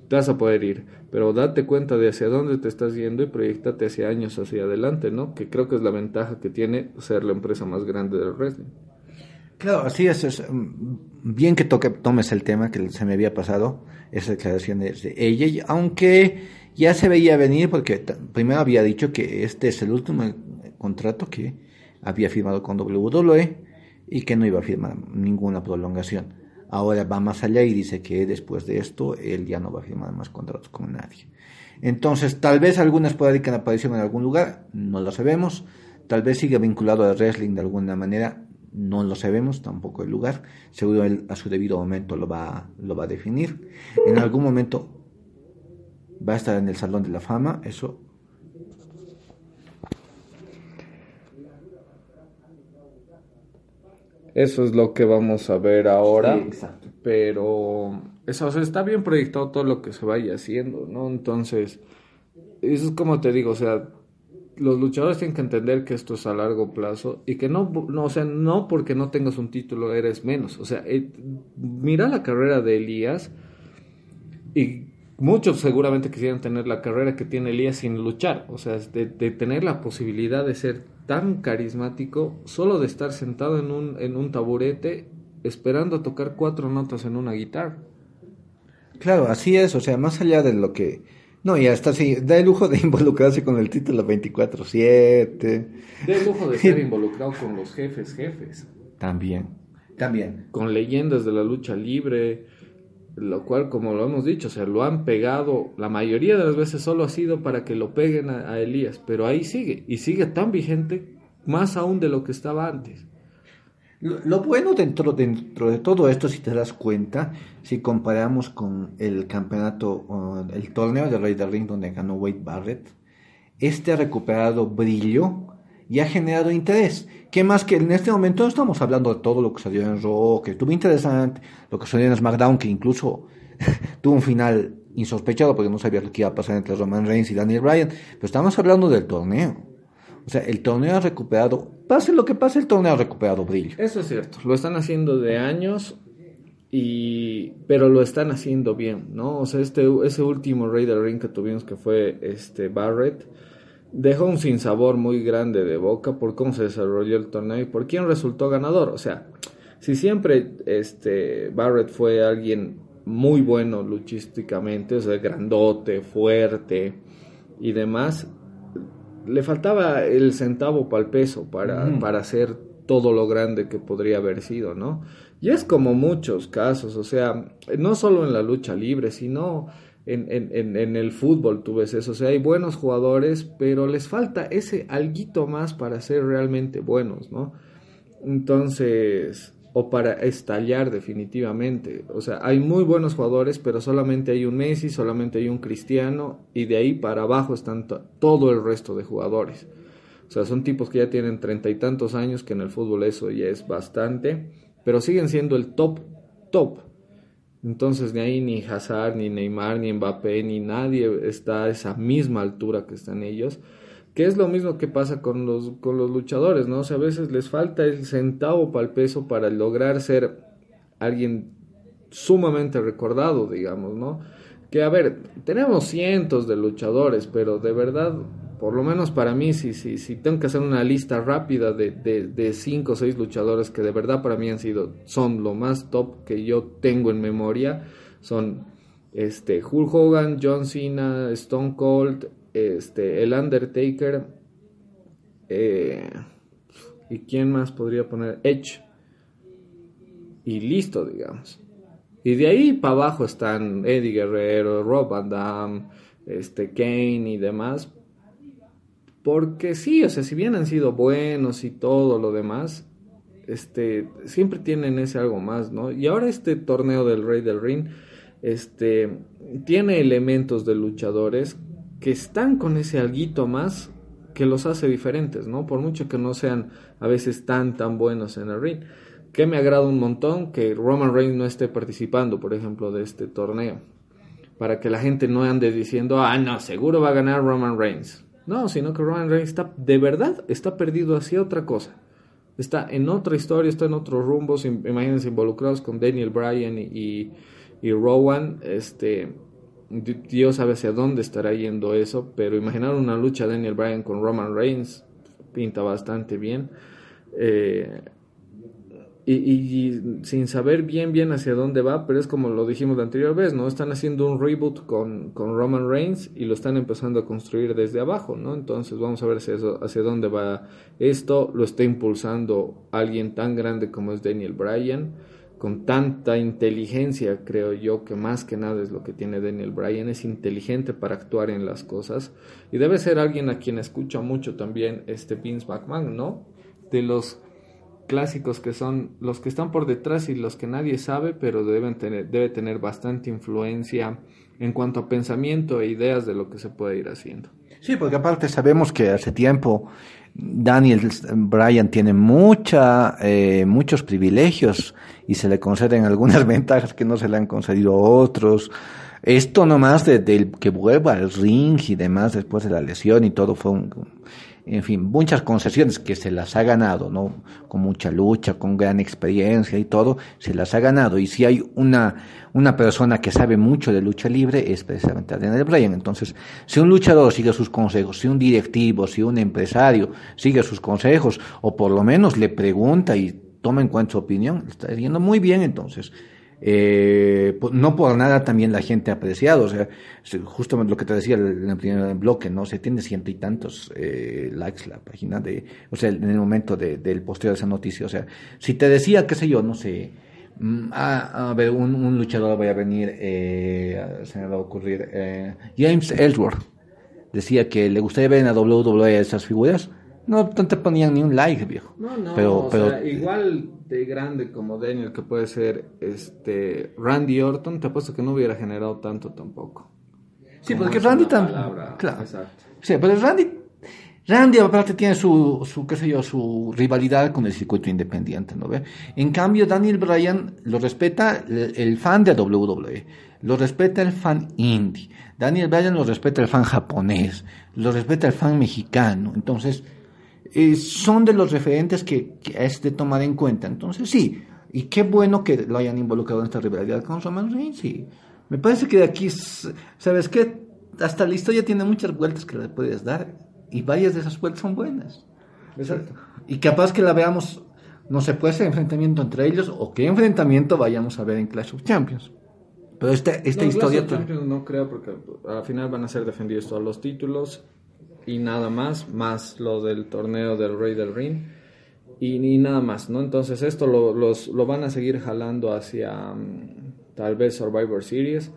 Te vas a poder ir, pero date cuenta de hacia dónde te estás yendo y proyectate hacia años hacia adelante, ¿no? Que creo que es la ventaja que tiene ser la empresa más grande del wrestling. Claro, así es. mm, bien que toque, tomes el tema que se me había pasado, esa declaración de, de ella, aunque ya se veía venir porque primero había dicho que este es el último contrato que había firmado con WWE y que no iba a firmar ninguna prolongación. Ahora va más allá y dice que después de esto él ya no va a firmar más contratos con nadie. Entonces, tal vez alguna esporádica aparición en algún lugar, no lo sabemos. Tal vez siga vinculado al wrestling de alguna manera, no lo sabemos, tampoco el lugar. Seguro él a su debido momento lo va, lo va a definir. En algún momento va a estar en el Salón de la Fama, eso Eso es lo que vamos a ver ahora. Sí, exacto. Pero eso, o sea, está bien proyectado todo lo que se vaya haciendo, ¿no? Entonces, eso es como te digo, o sea, los luchadores tienen que entender que esto es a largo plazo y que no, no o sea, no porque no tengas un título eres menos. O sea, eh, mira la carrera de Elías y muchos seguramente quisieran tener la carrera que tiene Elías sin luchar. O sea, de, de tener la posibilidad de ser tan carismático solo de estar sentado en un, en un taburete esperando a tocar cuatro notas en una guitarra. Claro, así es, o sea, más allá de lo que... No, y hasta así, da el lujo de involucrarse con el título 24-7. De lujo de estar involucrado con los jefes, jefes. También, también. con leyendas de la lucha libre. lo cual, como lo hemos dicho, o sea, lo han pegado, la mayoría de las veces solo ha sido para que lo peguen a, a Elías, pero ahí sigue, y sigue tan vigente, más aún de lo que estaba antes. Lo, lo bueno dentro, dentro de todo esto, si te das cuenta, si comparamos con el campeonato, el torneo de Rey del Ring donde ganó Wade Barrett, este ha recuperado brillo y ha generado interés. ¿Qué más que en este momento no estamos hablando de todo lo que salió en Raw, que estuvo interesante, lo que salió en SmackDown, que incluso tuvo un final insospechado porque no sabía lo que iba a pasar entre Roman Reigns y Daniel Bryan, pero estamos hablando del torneo. O sea, el torneo ha recuperado, pase lo que pase, el torneo ha recuperado brillo. Eso es cierto, lo están haciendo de años, y pero lo están haciendo bien, ¿no? O sea, este, ese último Rey del Ring que tuvimos que fue este Barrett, dejó un sinsabor muy grande de boca por cómo se desarrolló el torneo y por quién resultó ganador. O sea, si siempre este Barrett fue alguien muy bueno luchísticamente, o sea, grandote, fuerte y demás, le faltaba el centavo para el peso para, para hacer todo lo grande que podría haber sido, ¿no? Y es como muchos casos, o sea, no solo en la lucha libre, sino en, en, en, el fútbol tú ves eso, o sea, hay buenos jugadores, pero les falta ese alguito más para ser realmente buenos, ¿no? Entonces, o para estallar definitivamente, o sea, hay muy buenos jugadores, pero solamente hay un Messi, solamente hay un Cristiano, y de ahí para abajo están to- todo el resto de jugadores. O sea, son tipos que ya tienen treinta y tantos años, que en el fútbol eso ya es bastante, pero siguen siendo el top, top. Entonces, ni ahí ni Hazard, ni Neymar, ni Mbappé, ni nadie está a esa misma altura que están ellos. Que es lo mismo que pasa con los, con los luchadores, ¿no? O sea, a veces les falta el centavo para el peso para lograr ser alguien sumamente recordado, digamos, ¿no? Que a ver, tenemos cientos de luchadores, pero de verdad, por lo menos para mí, si, si, si tengo que hacer una lista rápida de, de, de cinco o seis luchadores que de verdad para mí han sido, son lo más top que yo tengo en memoria, son este, Hulk Hogan, John Cena, Stone Cold, este, el Undertaker, eh, ¿y quién más podría poner? Edge. Y listo, digamos. Y de ahí para abajo están Eddie Guerrero, Rob Van Damme, este, Kane y demás. Porque sí, o sea, si bien han sido buenos y todo lo demás, este, siempre tienen ese algo más, ¿no? Y ahora este torneo del Rey del Ring, este, tiene elementos de luchadores que están con ese alguito más que los hace diferentes, ¿no? Por mucho que no sean a veces tan, tan buenos en el ring. Que me agrada un montón que Roman Reigns no esté participando, por ejemplo, de este torneo. Para que la gente no ande diciendo, ah, no, seguro va a ganar Roman Reigns. No, sino que Roman Reigns está, de verdad, está perdido hacia otra cosa. Está en otra historia, está en otros rumbos. im- Imagínense involucrados con Daniel Bryan y, y, y Rowan. Este, Di- Dios sabe hacia dónde estará yendo eso. Pero imaginar una lucha Daniel Bryan con Roman Reigns pinta bastante bien. Eh, y, y- sin saber bien bien hacia dónde va, pero es como lo dijimos la anterior vez, ¿no? Están haciendo un reboot con, con Roman Reigns y lo están empezando a construir desde abajo, ¿no? Entonces vamos a ver hacia, eso- hacia dónde va esto. Lo está impulsando alguien tan grande como es Daniel Bryan, con tanta inteligencia, creo yo, que más que nada es lo que tiene Daniel Bryan, es inteligente para actuar en las cosas y debe ser alguien a quien escucha mucho también este Vince McMahon, ¿no? De los clásicos que son los que están por detrás y los que nadie sabe, pero deben tener, debe tener bastante influencia en cuanto a pensamiento e ideas de lo que se puede ir haciendo. Sí, porque aparte sabemos que hace tiempo Daniel Bryan tiene mucha, eh, muchos privilegios y se le conceden algunas ventajas que no se le han concedido a otros. Esto nomás de, del que vuelva al ring y demás después de la lesión y todo fue un, en fin, muchas concesiones que se las ha ganado, ¿no? Con mucha lucha, con gran experiencia y todo, se las ha ganado. Y si hay una, una persona que sabe mucho de lucha libre, es precisamente Daniel Bryan. Entonces, si un luchador sigue sus consejos, si un directivo, si un empresario sigue sus consejos, o por lo menos le pregunta y toma en cuenta su opinión, está yendo muy bien entonces. Eh, po- no por nada también la gente ha apreciado, o sea, se- justamente lo que te decía en el primer bloque, ¿no? Se tiene ciento y tantos eh, likes la página de, o sea, en el momento de- del posteo de esa noticia, o sea, si te decía, qué sé yo, no sé, Mm, a ver, un, un luchador vaya a venir, eh, se me va a ocurrir, eh, James Ellsworth. Decía que le gustaría ver en la WWE esas figuras. No, no te ponían ni un like, viejo. No, no, Pero- o pero- sea, igual de grande como Daniel, que puede ser este Randy Orton, te apuesto que no hubiera generado tanto tampoco. Sí, Como porque Randy también. Claro. exacto. Sí, pero Randy, Randy aparte tiene su, su, qué sé yo, su rivalidad con el circuito independiente, ¿no ve? En cambio, Daniel Bryan lo respeta el, el fan de WWE, lo respeta el fan indie. Daniel Bryan lo respeta el fan japonés, lo respeta el fan mexicano. Entonces, eh, son de los referentes que, que es de tomar en cuenta. Entonces, sí, y qué bueno que lo hayan involucrado en esta rivalidad con Roman Reigns. Y me parece que de aquí, ¿sabes qué? Hasta la historia tiene muchas vueltas que le puedes dar y varias de esas vueltas son buenas. Exacto. Y capaz que la veamos, no se puede ser enfrentamiento entre ellos o qué enfrentamiento vayamos a ver en Clash of Champions. Pero esta, esta No, historia... Clash of Champions no creo porque al final van a ser defendidos todos los títulos y nada más, más lo del torneo del Rey del Ring y ni nada más, ¿no? Entonces esto lo, los, lo van a seguir jalando hacia mm, tal vez Survivor Series.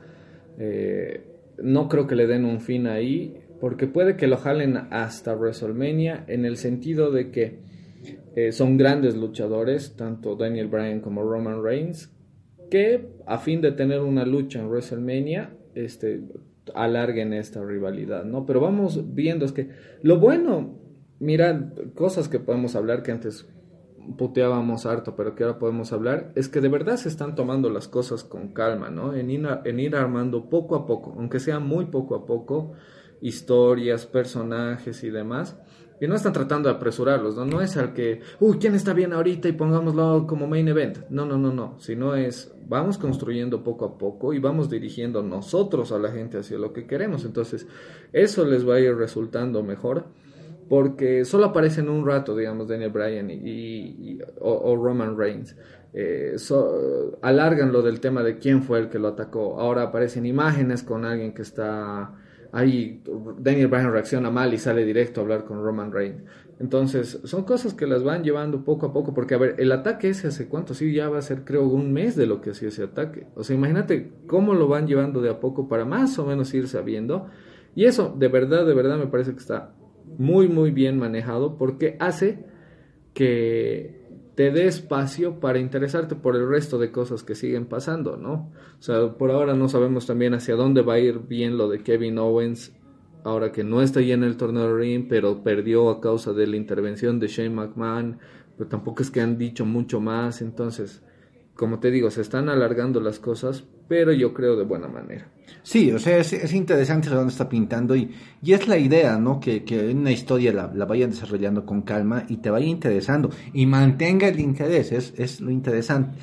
Eh, no creo que le den un fin ahí porque puede que lo jalen hasta WrestleMania en el sentido de que eh, son grandes luchadores, tanto Daniel Bryan como Roman Reigns, que a fin de tener una lucha en WrestleMania, este, alarguen esta rivalidad, ¿no? Pero vamos viendo, es que lo bueno, mira, cosas que podemos hablar que antes puteábamos harto, pero que ahora podemos hablar, es que de verdad se están tomando las cosas con calma, ¿no? En ir, en ir armando poco a poco, aunque sea muy poco a poco, historias, personajes y demás. Y no están tratando de apresurarlos, ¿no? No es al que, uy, ¿quién está bien ahorita? Y pongámoslo como main event. No, no, no, no. Sino es, vamos construyendo poco a poco y vamos dirigiendo nosotros a la gente hacia lo que queremos. Entonces, eso les va a ir resultando mejor. Porque solo aparecen un rato, digamos, Daniel Bryan y, o, Roman Reigns. Eh, alargan lo del tema de quién fue el que lo atacó. Ahora aparecen imágenes con alguien que está ahí. Daniel Bryan reacciona mal y sale directo a hablar con Roman Reigns. Entonces, son cosas que las van llevando poco a poco. Porque, a ver, el ataque ese hace cuánto? Sí, ya va a ser, creo, un mes de lo que hacía ese ataque. O sea, imagínate cómo lo van llevando de a poco para más o menos ir sabiendo. Y eso, de verdad, de verdad, me parece que está muy, muy bien manejado porque hace que te dé espacio para interesarte por el resto de cosas que siguen pasando, ¿no? O sea, por ahora no sabemos también hacia dónde va a ir bien lo de Kevin Owens, ahora que no está ya en el torneo de ring, pero perdió a causa de la intervención de Shane McMahon, pero tampoco es que han dicho mucho más, entonces, como te digo, se están alargando las cosas, pero yo creo de buena manera. Sí, o sea, es, es interesante a dónde está pintando y, y es la idea, ¿no? Que, que una historia la, la vayan desarrollando con calma y te vaya interesando y mantenga el interés, es, es lo interesante.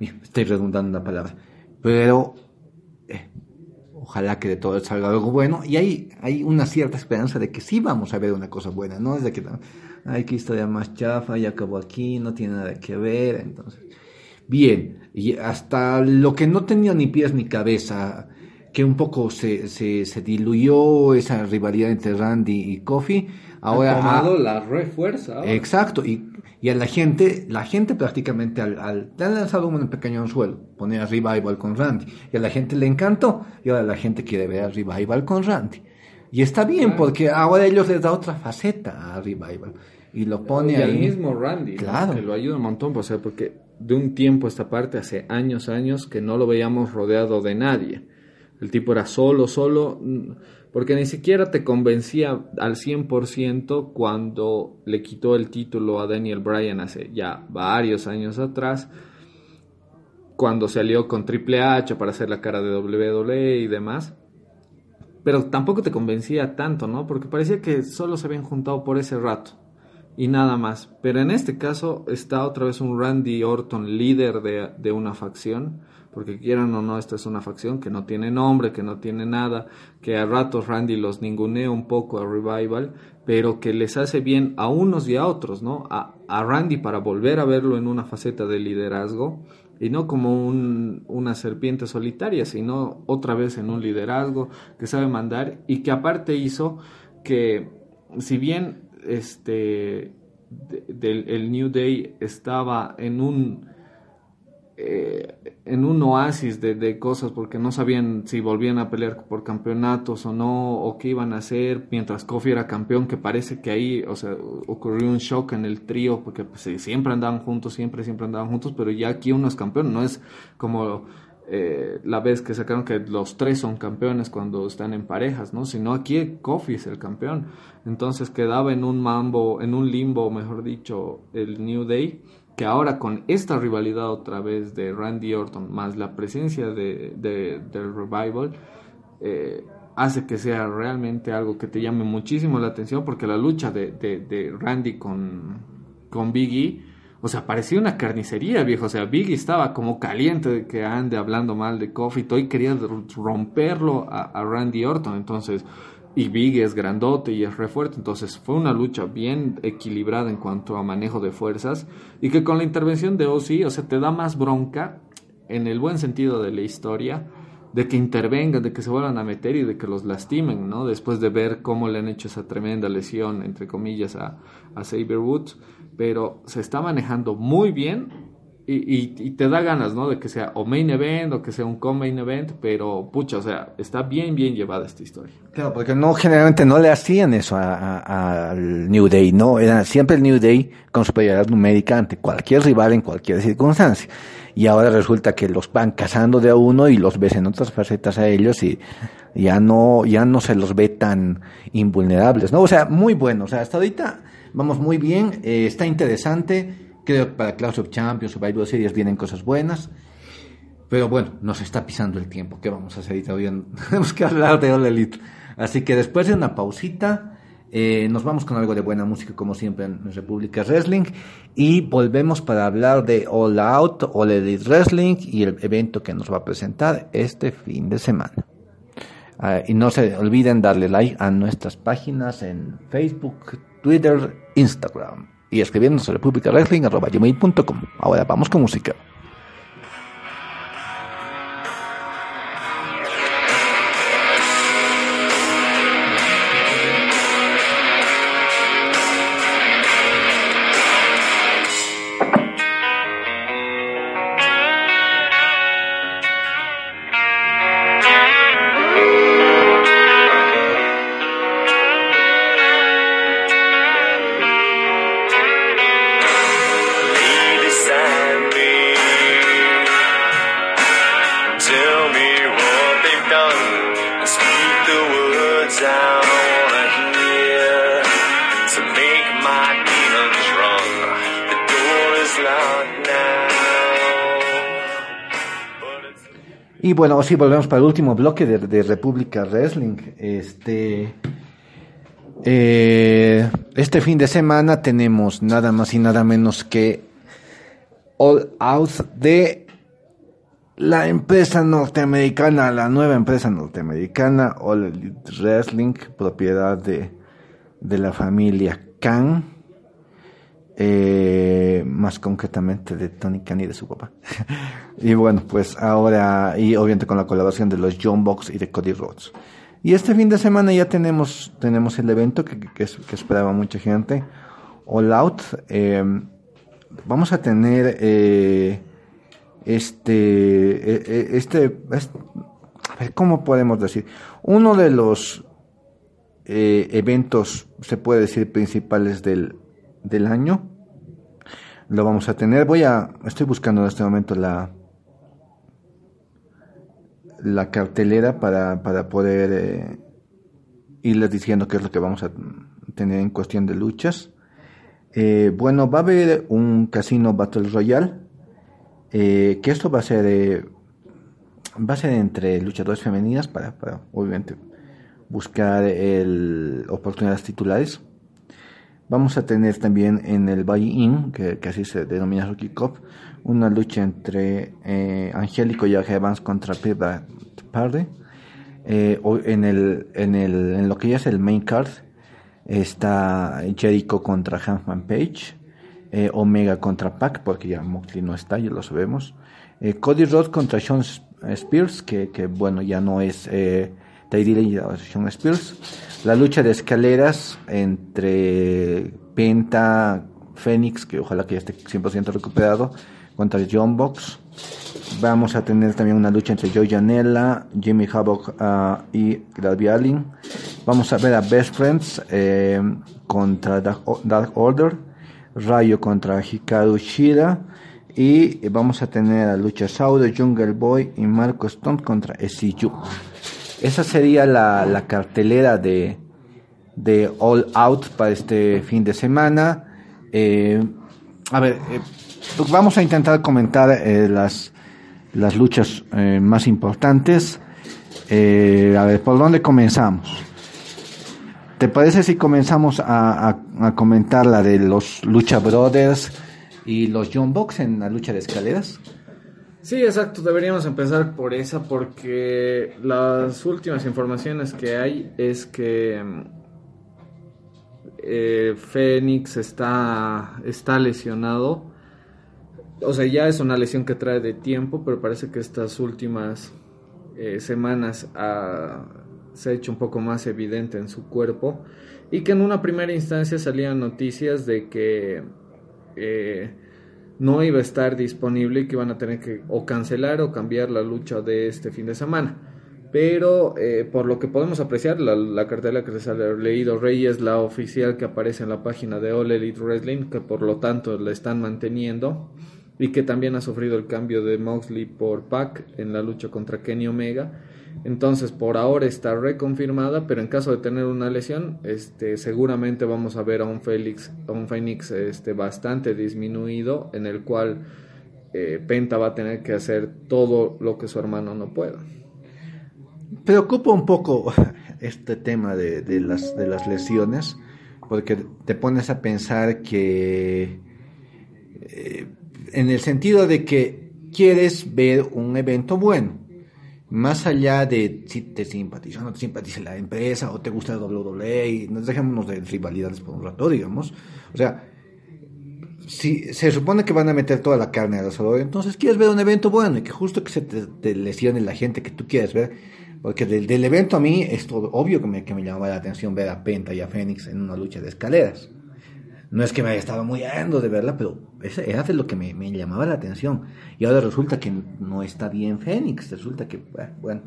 Estoy redundando una palabra, pero eh, ojalá que de todo salga algo bueno y hay, hay una cierta esperanza de que sí vamos a ver una cosa buena, ¿no? Es de que, ay, qué historia más chafa, ya acabó aquí, no tiene nada que ver, entonces... Bien, y hasta lo que no tenía ni pies ni cabeza, que un poco se, se, se diluyó esa rivalidad entre Randy y Kofi, ahora... ha tomado la refuerza. ahora. Exacto, y, y a la gente, la gente prácticamente al, al, le han lanzado un pequeño anzuelo, poner a Revival con Randy, y a la gente le encantó, y ahora la gente quiere ver a Revival con Randy. Y está bien, Claro. porque ahora ellos les da otra faceta a Revival, y lo pone y ahí. al mismo Randy, ¿no? Claro. que lo ayuda un montón, o sea, porque de un tiempo a esta parte, hace años, años, que no lo veíamos rodeado de nadie. El tipo era solo, solo, porque ni siquiera te convencía al 100% cuando le quitó el título a Daniel Bryan hace ya varios años atrás, cuando se alió con Triple H para hacer la cara de WWE y demás. Pero tampoco te convencía tanto, ¿no? Porque parecía que solo se habían juntado por ese rato y nada más. Pero en este caso está otra vez un Randy Orton líder de, de una facción, porque quieran o no, esta es una facción que no tiene nombre, que no tiene nada, que a ratos Randy los ningunea un poco a Revival, pero que les hace bien a unos y a otros, ¿no? A, a Randy para volver a verlo en una faceta de liderazgo y no como un- una serpiente solitaria, sino otra vez en un liderazgo que sabe mandar y que aparte hizo que si bien este de- del el New Day estaba en un eh, en un oasis de, de cosas porque no sabían si volvían a pelear por campeonatos o no, o qué iban a hacer, mientras Kofi era campeón, que parece que ahí, o sea, ocurrió un shock en el trío, porque pues, siempre andaban juntos, siempre, siempre andaban juntos, pero ya aquí uno es campeón, no es como eh, la vez que sacaron que los tres son campeones cuando están en parejas, ¿no? Sino aquí Kofi es el campeón. Entonces quedaba en un mambo, en un limbo, mejor dicho, el New Day que ahora con esta rivalidad otra vez de Randy Orton más la presencia de, de- del Revival eh, hace que sea realmente algo que te llame muchísimo la atención porque la lucha de, de- de Randy con, con Biggie o sea, parecía una carnicería, viejo. O sea, Biggie estaba como caliente de que ande hablando mal de Kofi. Todo y quería romperlo a, Randy Orton. Entonces, y Biggie es grandote y es re fuerte. Entonces, fue una lucha bien equilibrada en cuanto a manejo de fuerzas. Y que con la intervención de Ozzy, o sea, te da más bronca en el buen sentido de la historia de que intervengan, de que se vuelvan a meter y de que los lastimen, ¿no? Después de ver cómo le han hecho esa tremenda lesión, entre comillas, a, a Saber pero se está manejando muy bien y, te da ganas, ¿no? De que sea o main event o que sea un co-main event, pero pucha, o sea, está bien, bien llevada esta historia. Claro, porque no, generalmente no le hacían eso al New Day, ¿no? Era siempre el New Day con superioridad numérica ante cualquier rival en cualquier circunstancia. Y ahora resulta que los van cazando de a uno y los ves en otras facetas a ellos y ya no, ya no se los ve tan invulnerables, ¿no? O sea, muy bueno. O sea, hasta ahorita vamos muy bien, eh, está interesante. Creo que para Clash of Champions, Survivor Series vienen cosas buenas. Pero bueno, nos está pisando el tiempo. ¿Qué vamos a hacer? Y todavía tenemos que hablar de All Elite. Así que después de una pausita, eh, nos vamos con algo de buena música, como siempre en República Wrestling. Y volvemos para hablar de All Out, All Elite Wrestling y el evento que nos va a presentar este fin de semana. Ah, y no se olviden darle like a nuestras páginas en Facebook, Twitter, Instagram. Y escribirnos a republicawrestling.com. Ahora vamos con música. Y bueno, sí, volvemos para el último bloque de, de República Wrestling. Este, eh, este fin de semana tenemos nada más y nada menos que All Out de la empresa norteamericana, la nueva empresa norteamericana, All Elite Wrestling, propiedad de, de la familia Khan eh, más concretamente de Tony Khan y de su papá. y bueno, pues ahora, y obviamente con la colaboración de los John Box y de Cody Rhodes. Y este fin de semana ya tenemos, tenemos el evento que, que, que es- que esperaba mucha gente, All Out. eh, vamos a tener eh, este, eh, eh, este, es- a ver, ¿cómo podemos decir? Uno de los eh, eventos, se puede decir, principales del, del año. Lo vamos a tener. Voy a, estoy buscando en este momento la, la cartelera para, para poder eh, irles diciendo qué es lo que vamos a tener en cuestión de luchas. Eh, bueno, va a haber un casino Battle Royale. eh, que esto va a ser eh, va a ser entre luchadoras femeninas para, para obviamente buscar el, oportunidades titulares. Vamos a tener también en el Buy-In, que, que así se denomina Rookie Cup, una lucha entre eh, Angélico y Evans contra Pivot Party. Eh, en, el, en, el, en lo que ya es el main card está Jericho contra Hanfman Page, eh, Omega contra Pac, porque ya Moxley no está, ya lo sabemos. Eh, Cody Rhodes contra Sean Spears, que, que bueno, ya no es eh, Sean Spears. La lucha de escaleras entre Penta, Phoenix, que ojalá que ya esté 100% recuperado, contra John Box. Vamos a tener también una lucha entre Joe Janela, Jimmy Havoc ah, y Darby Allin. Vamos a ver a Best Friends eh, contra Dark Order, Rayo contra Hikaru Shida y vamos a tener a Lucha Saudo, Jungle Boy y Marco Stone contra SCU. Esa sería la, la cartelera de, de All Out para este fin de semana. Eh, a ver, eh, pues vamos a intentar comentar eh, las, las luchas eh, más importantes. A ver, ¿por dónde comenzamos? ¿Te parece si comenzamos a, a- a comentar la de los Lucha Brothers y los John Box en la lucha de escaleras? Sí, exacto, deberíamos empezar por esa porque las últimas informaciones que hay es que mm, eh, Fénix está, está lesionado. O sea, ya es una lesión que trae de tiempo, pero parece que estas últimas eh, semanas ah, se ha hecho un poco más evidente en su cuerpo y que en una primera instancia salían noticias de que eh, no iba a estar disponible y que iban a tener que o cancelar o cambiar la lucha de este fin de semana. Pero eh, por lo que podemos apreciar, la, la cartela que les ha leído Rey es la oficial que aparece en la página de All Elite Wrestling, que por lo tanto la están manteniendo y que también ha sufrido el cambio de Moxley por Pac en la lucha contra Kenny Omega. Entonces, por ahora está reconfirmada, pero en caso de tener una lesión, este, seguramente vamos a ver a un Félix, a un Fénix este, bastante disminuido, en el cual eh, Penta va a tener que hacer todo lo que su hermano no pueda. Preocupa un poco este tema de, las, de las lesiones, porque te pones a pensar que, eh, en el sentido de que quieres ver un evento bueno, más allá de si te simpatiza o no te simpatiza la empresa o te gusta WWE, nos dejémonos de rivalidades por un rato, digamos. O sea, si se supone que van a meter toda la carne al asador, entonces quieres ver un evento bueno y que justo que se te, te lesione la gente que tú quieres ver, porque del, del evento a mí es todo obvio que me, que me llamaba la atención ver a Penta y a Fénix en una lucha de escaleras. No es que me haya estado muy ando de verla, pero ese era de lo que me, me llamaba la atención. Y ahora resulta que no está bien Fénix, resulta que, bueno,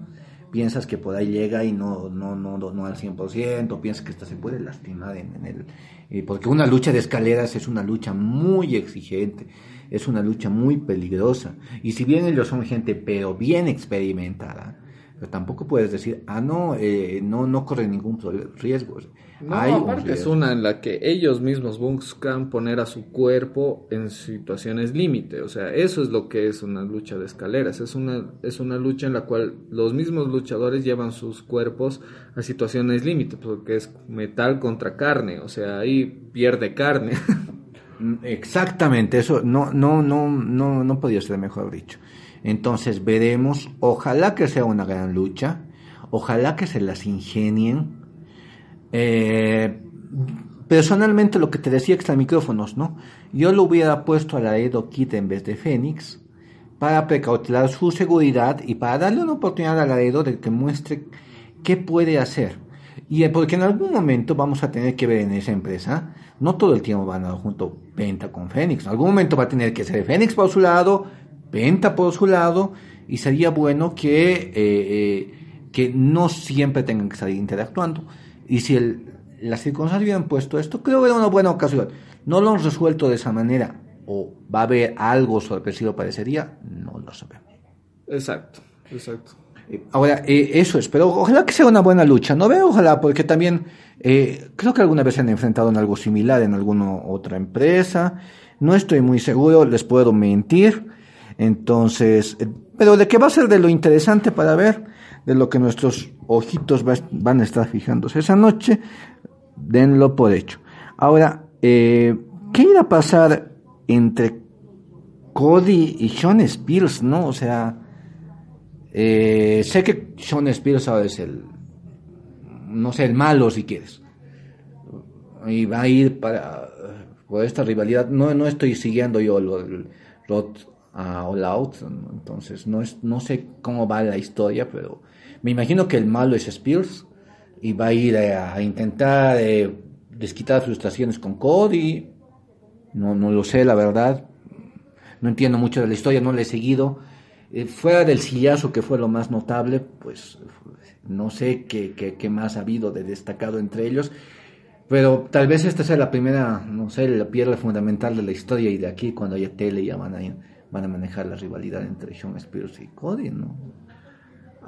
piensas que por ahí llega y no, no, no, no, no al 100%, piensas que esta se puede lastimar en, en el... eh, porque una lucha de escaleras es una lucha muy exigente, es una lucha muy peligrosa. Y si bien ellos son gente, pero bien experimentada, pero tampoco puedes decir, ah, no, eh, no, no corre ningún riesgo. No, Hay aparte es una en la que ellos mismos buscan poner a su cuerpo en situaciones límite. O sea, eso es lo que es una lucha de escaleras. Es una, es una lucha en la cual los mismos luchadores llevan sus cuerpos a situaciones límite, porque es metal contra carne. O sea, ahí pierde carne. Mm, Exactamente, eso no, no, no, no, no podía ser mejor dicho. Entonces veremos, ojalá que sea una gran lucha, ojalá que se las ingenien. Eh, personalmente lo que te decía extra micrófonos, ¿no? Yo lo hubiera puesto a la Edo Kid en vez de Fénix para precautelar su seguridad y para darle una oportunidad a la Edo de que muestre qué puede hacer. Y eh, porque en algún momento vamos a tener que ver en esa empresa, no todo el tiempo van a junto Penta con Fénix, en algún momento va a tener que ser Fénix por su lado, Penta por su lado, y sería bueno que, eh, que no siempre tengan que estar interactuando. Y si el, las circunstancias hubieran puesto esto, creo que era una buena ocasión. No lo han resuelto de esa manera, o va a haber algo sorpresivo parecería, no lo sabemos. exacto, exacto. Eh, Ahora, eh, eso es, pero ojalá que sea una buena lucha, ¿no veo? Ojalá, porque también eh, creo que alguna vez se han enfrentado en algo similar en alguna otra empresa. No estoy muy seguro, les puedo mentir. Entonces, eh, pero de qué va a ser de lo interesante para ver, de lo que nuestros ojitos va- van a estar fijándose esa noche, denlo por hecho. Ahora, eh, ¿qué irá a pasar entre Cody y Sean Spears, no? O sea, eh, sé que Sean Spears ahora es el, no sé, el malo si quieres. Y va a ir para, por esta rivalidad. No, no estoy siguiendo yo lo, el Road a All Out, entonces no, es, no sé cómo va la historia, pero me imagino que el malo es Spears y va a ir a, intentar eh, desquitar frustraciones con Cody. No, no lo sé, la verdad. no entiendo mucho de la historia, no la he seguido. Eh, fuera del sillazo, que fue lo más notable, pues no sé qué más ha habido de destacado entre ellos. Pero tal vez esta sea la primera, no sé, la piedra fundamental de la historia y de aquí cuando haya tele ya van a, van a manejar la rivalidad entre Sean Spears y Cody, ¿no?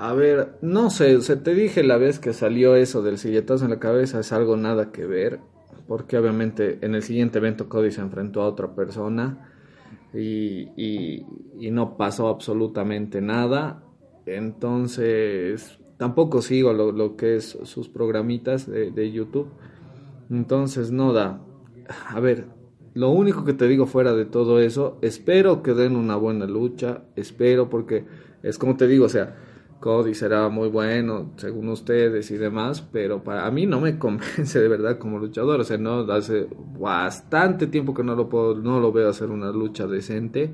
A ver, no sé, o sea, te dije la vez que salió eso del silletazo en la cabeza, es algo nada que ver, porque obviamente en el siguiente evento Cody se enfrentó a otra persona y, y- no pasó absolutamente nada, entonces tampoco sigo lo, lo que es sus programitas de, de YouTube, entonces no da. A ver, lo único que te digo fuera de todo eso, espero que den una buena lucha, espero porque es como te digo, o sea, Cody será muy bueno según ustedes y demás, pero para mí no me convence de verdad como luchador, o sea, no hace bastante tiempo que no lo puedo no lo veo hacer una lucha decente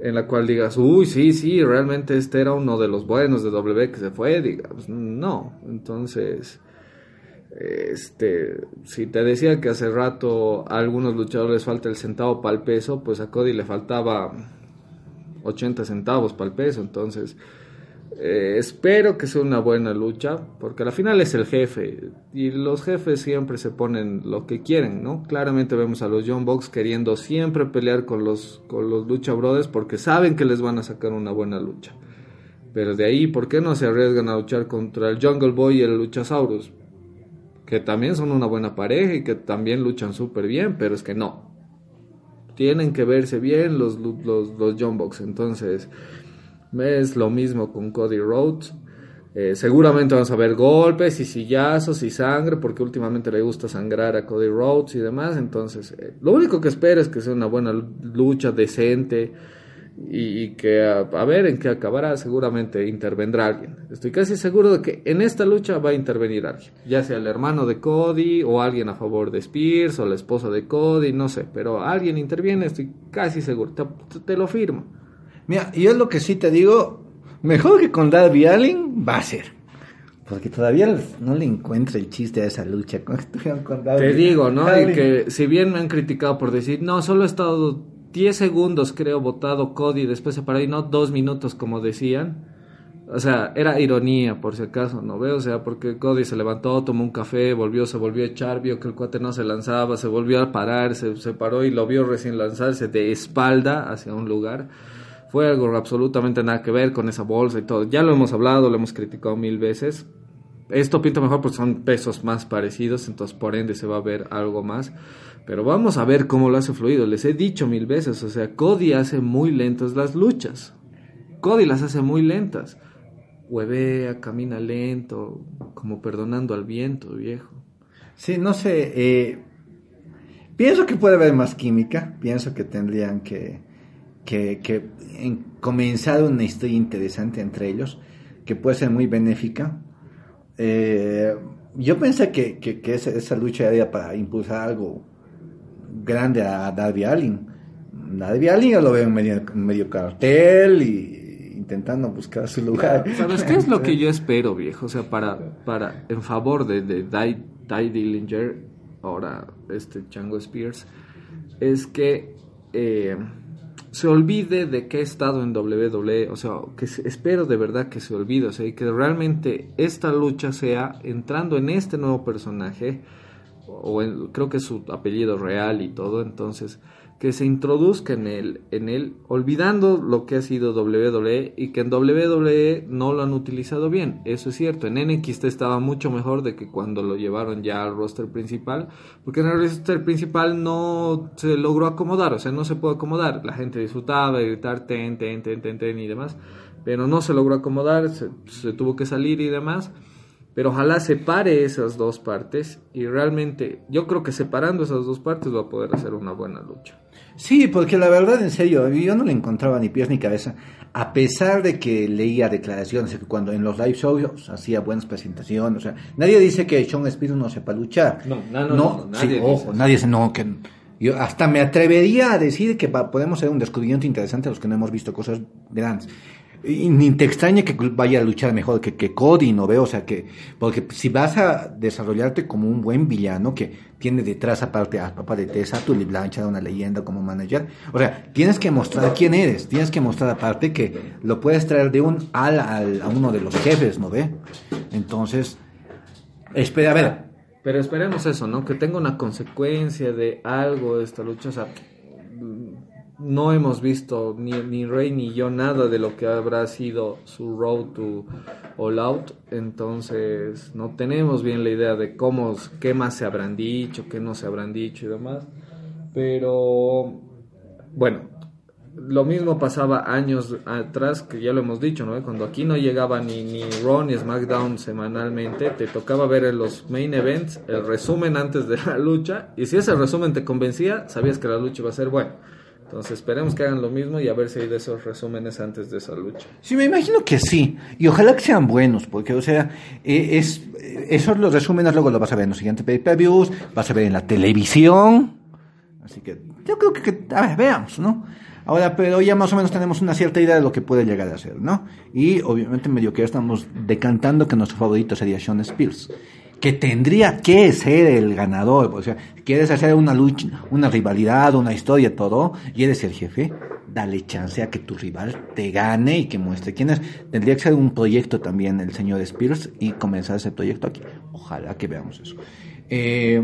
en la cual digas, "Uy, sí, sí, realmente este era uno de los buenos de W que se fue", digas, no, entonces este, si te decía que hace rato a algunos luchadores les falta el centavo para el peso, pues a Cody le faltaba 80 centavos para el peso. Entonces, eh, espero que sea una buena lucha, porque al final es el jefe. Y los jefes siempre se ponen lo que quieren, ¿no? Claramente vemos a los John Box queriendo siempre pelear con los, con los Lucha Brothers porque saben que les van a sacar una buena lucha. Pero de ahí, ¿por qué no se arriesgan a luchar contra el Jungle Boy y el Luchasaurus? que también son una buena pareja y que también luchan súper bien, pero es que no. Tienen que verse bien los, los, los John Box. Entonces, es lo mismo con Cody Rhodes. Eh, seguramente vamos a ver golpes y sillazos y sangre, porque últimamente le gusta sangrar a Cody Rhodes y demás. Entonces, eh, lo único que espero es que sea una buena lucha decente y, y que a, ver en qué acabará. Seguramente intervendrá alguien. Estoy casi seguro de que en esta lucha va a intervenir alguien, ya sea el hermano de Cody o alguien a favor de Spears o la esposa de Cody, no sé, pero alguien interviene, estoy casi seguro. Te lo firmo. Mira, yo lo que sí te digo, mejor que con Darby Allin va a ser. Porque todavía no le encuentro el chiste a esa lucha. Con, con Darby Te digo, ¿no? Y que si bien me han criticado por decir, no, solo he estado 10 segundos, creo, votado Cody, después se paró y no dos minutos, como decían. O sea, era ironía, por si acaso, ¿no veo? O sea, porque Cody se levantó, tomó un café, volvió, se volvió a echar, vio que el cuate no se lanzaba, se volvió a parar, se, se paró y lo vio recién lanzarse de espalda hacia un lugar. Fue algo absolutamente nada que ver con esa bolsa y todo. Ya lo hemos hablado, lo hemos criticado mil veces. Esto pinta mejor porque son pesos más parecidos, entonces por ende se va a ver algo más. Pero vamos a ver cómo lo hace fluido. Les he dicho mil veces, o sea, Cody hace muy lentas las luchas. Cody las hace muy lentas. Huevea, camina lento, como perdonando al viento, viejo. Sí, no sé. Eh, pienso que puede haber más química. Pienso que tendrían que, que, que en, comenzar una historia interesante entre ellos, que puede ser muy benéfica. Eh, yo pensé que, que, que esa, esa, lucha era para impulsar algo grande a Darby Allin. Darby Allin yo lo veo en medio, medio cartel y intentando buscar su lugar. ¿Sabes qué es lo que yo espero, viejo? O sea, para, para en favor de, de Ty, Ty Dillinger, ahora este Chango Spears, es que eh, se olvide de que he estado en WWE, o sea, que espero de verdad que se olvide, o sea, y que realmente esta lucha sea entrando en este nuevo personaje, o en, creo que es su apellido real y todo, entonces que se introduzca en él, en él, olvidando lo que ha sido WWE y que en WWE no lo han utilizado bien. Eso es cierto. En NXT estaba mucho mejor de que cuando lo llevaron ya al roster principal, porque en el roster principal no se logró acomodar, o sea, no se pudo acomodar. La gente disfrutaba, gritar ten, ten, ten, ten, ten y demás, pero no se logró acomodar, se, se tuvo que salir y demás. Pero ojalá separe esas dos partes y realmente yo creo que separando esas dos partes va a poder hacer una buena lucha. Sí, porque la verdad, en serio, yo no le encontraba ni pies ni cabeza, a pesar de que leía declaraciones, que cuando en los live shows hacía buenas presentaciones, o sea, nadie dice que Sean Spears no sepa luchar. No, no, no, no, no sí, nadie ojo, nadie dice, no, que yo hasta me atrevería a decir que podemos hacer un descubrimiento interesante a los que no hemos visto cosas grandes. Y ni te extraña que vaya a luchar mejor que, que Cody, ¿no ve? O sea, que, porque si vas a desarrollarte como un buen villano que tiene detrás aparte a papá de Tessa, Tully Blanchard, una leyenda como manager, o sea, tienes que mostrar quién eres, tienes que mostrar aparte que lo puedes traer de un al, al a uno de los jefes, ¿no ve? Entonces, espera, a ver, Pero esperemos eso, ¿no? Que tenga una consecuencia de algo esta lucha. O sea, no hemos visto ni, ni Rey ni yo nada de lo que habrá sido su road to All Out. Entonces, no tenemos bien la idea de cómo, qué más se habrán dicho, qué no se habrán dicho y demás. Pero, bueno, lo mismo pasaba años atrás, que ya lo hemos dicho, ¿no? Cuando aquí no llegaba ni, ni Raw ni SmackDown semanalmente, te tocaba ver los main events el resumen antes de la lucha, y si ese resumen te convencía, sabías que la lucha iba a ser buena. Entonces esperemos que hagan lo mismo y a ver si hay de esos resúmenes antes de esa lucha. Sí, me imagino que sí. Y ojalá que sean buenos, porque, o sea, eh, es, eh, esos los resúmenes luego los vas a ver en los siguientes pay-per-views, vas a ver en la televisión. Así que yo creo que, a ver, veamos, ¿no? Ahora, pero ya más o menos tenemos una cierta idea de lo que puede llegar a ser, ¿no? Y obviamente medio que ya estamos decantando que nuestro favorito sería Sean Spears. Que tendría que ser el ganador. O sea, quieres hacer una lucha, una rivalidad, una historia, todo, y eres el jefe, dale chance a que tu rival te gane y que muestre quién es. Tendría que ser un proyecto también el señor Spears y comenzar ese proyecto aquí. Ojalá que veamos eso. Eh,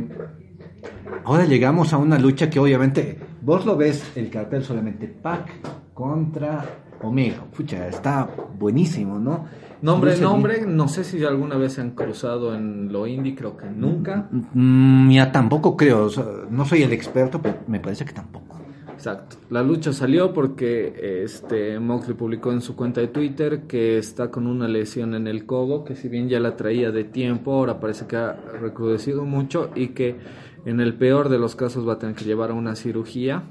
Ahora llegamos a una lucha que obviamente vos lo ves el cartel solamente Pac contra Omega. Pucha, está buenísimo, ¿no? Nombre, nombre, no sé si alguna vez se han cruzado en lo indie, creo que nunca. Mm, ya tampoco creo, o sea, no soy el experto, pero me parece que tampoco. Exacto. La lucha salió porque este Moxley publicó en su cuenta de Twitter que está con una lesión en el codo, que si bien ya la traía de tiempo, ahora parece que ha recrudecido mucho y que en el peor de los casos va a tener que llevar a una cirugía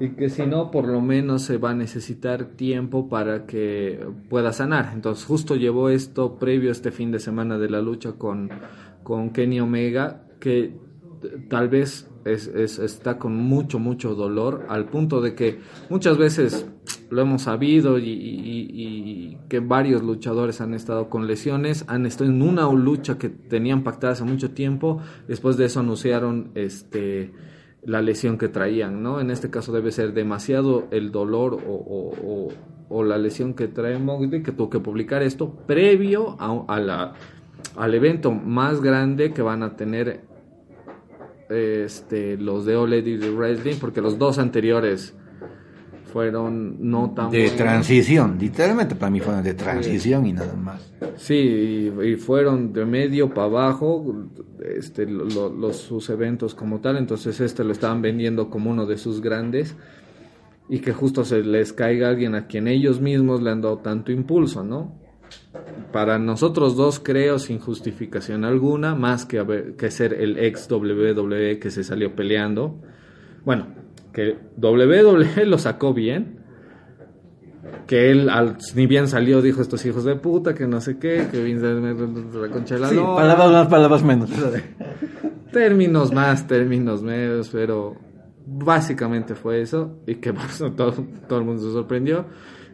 y que si no, por lo menos se va a necesitar tiempo para que pueda sanar. Entonces, justo llevó esto previo a este fin de semana de la lucha con, con Kenny Omega, que tal vez es, es- está con mucho, mucho dolor, al punto de que muchas veces lo hemos sabido y, y- y que varios luchadores han estado con lesiones, han estado en una lucha que tenían pactada hace mucho tiempo, después de eso anunciaron este la lesión que traían, ¿no? En este caso debe ser demasiado el dolor o, o- la lesión que trae Moxley que tuvo que publicar esto previo a, a la, al evento más grande que van a tener este, los de All Elite Wrestling, porque los dos anteriores fueron no tan De transición, literalmente para mí fueron de transición y nada más. Sí, y, y fueron de medio para abajo este, lo- lo- los, sus eventos como tal, entonces este lo estaban vendiendo como uno de sus grandes y que justo se les caiga alguien a quien ellos mismos le han dado tanto impulso, ¿no? Para nosotros dos creo sin justificación alguna, más que, haber- que ser el ex WWE que se salió peleando. Bueno, que WWE lo sacó bien, que él al, ni bien salió dijo estos hijos de puta que no sé qué que Vince la concha de la Sí, palabras más, palabras menos. términos más términos menos pero básicamente fue eso y que todo, todo el mundo se sorprendió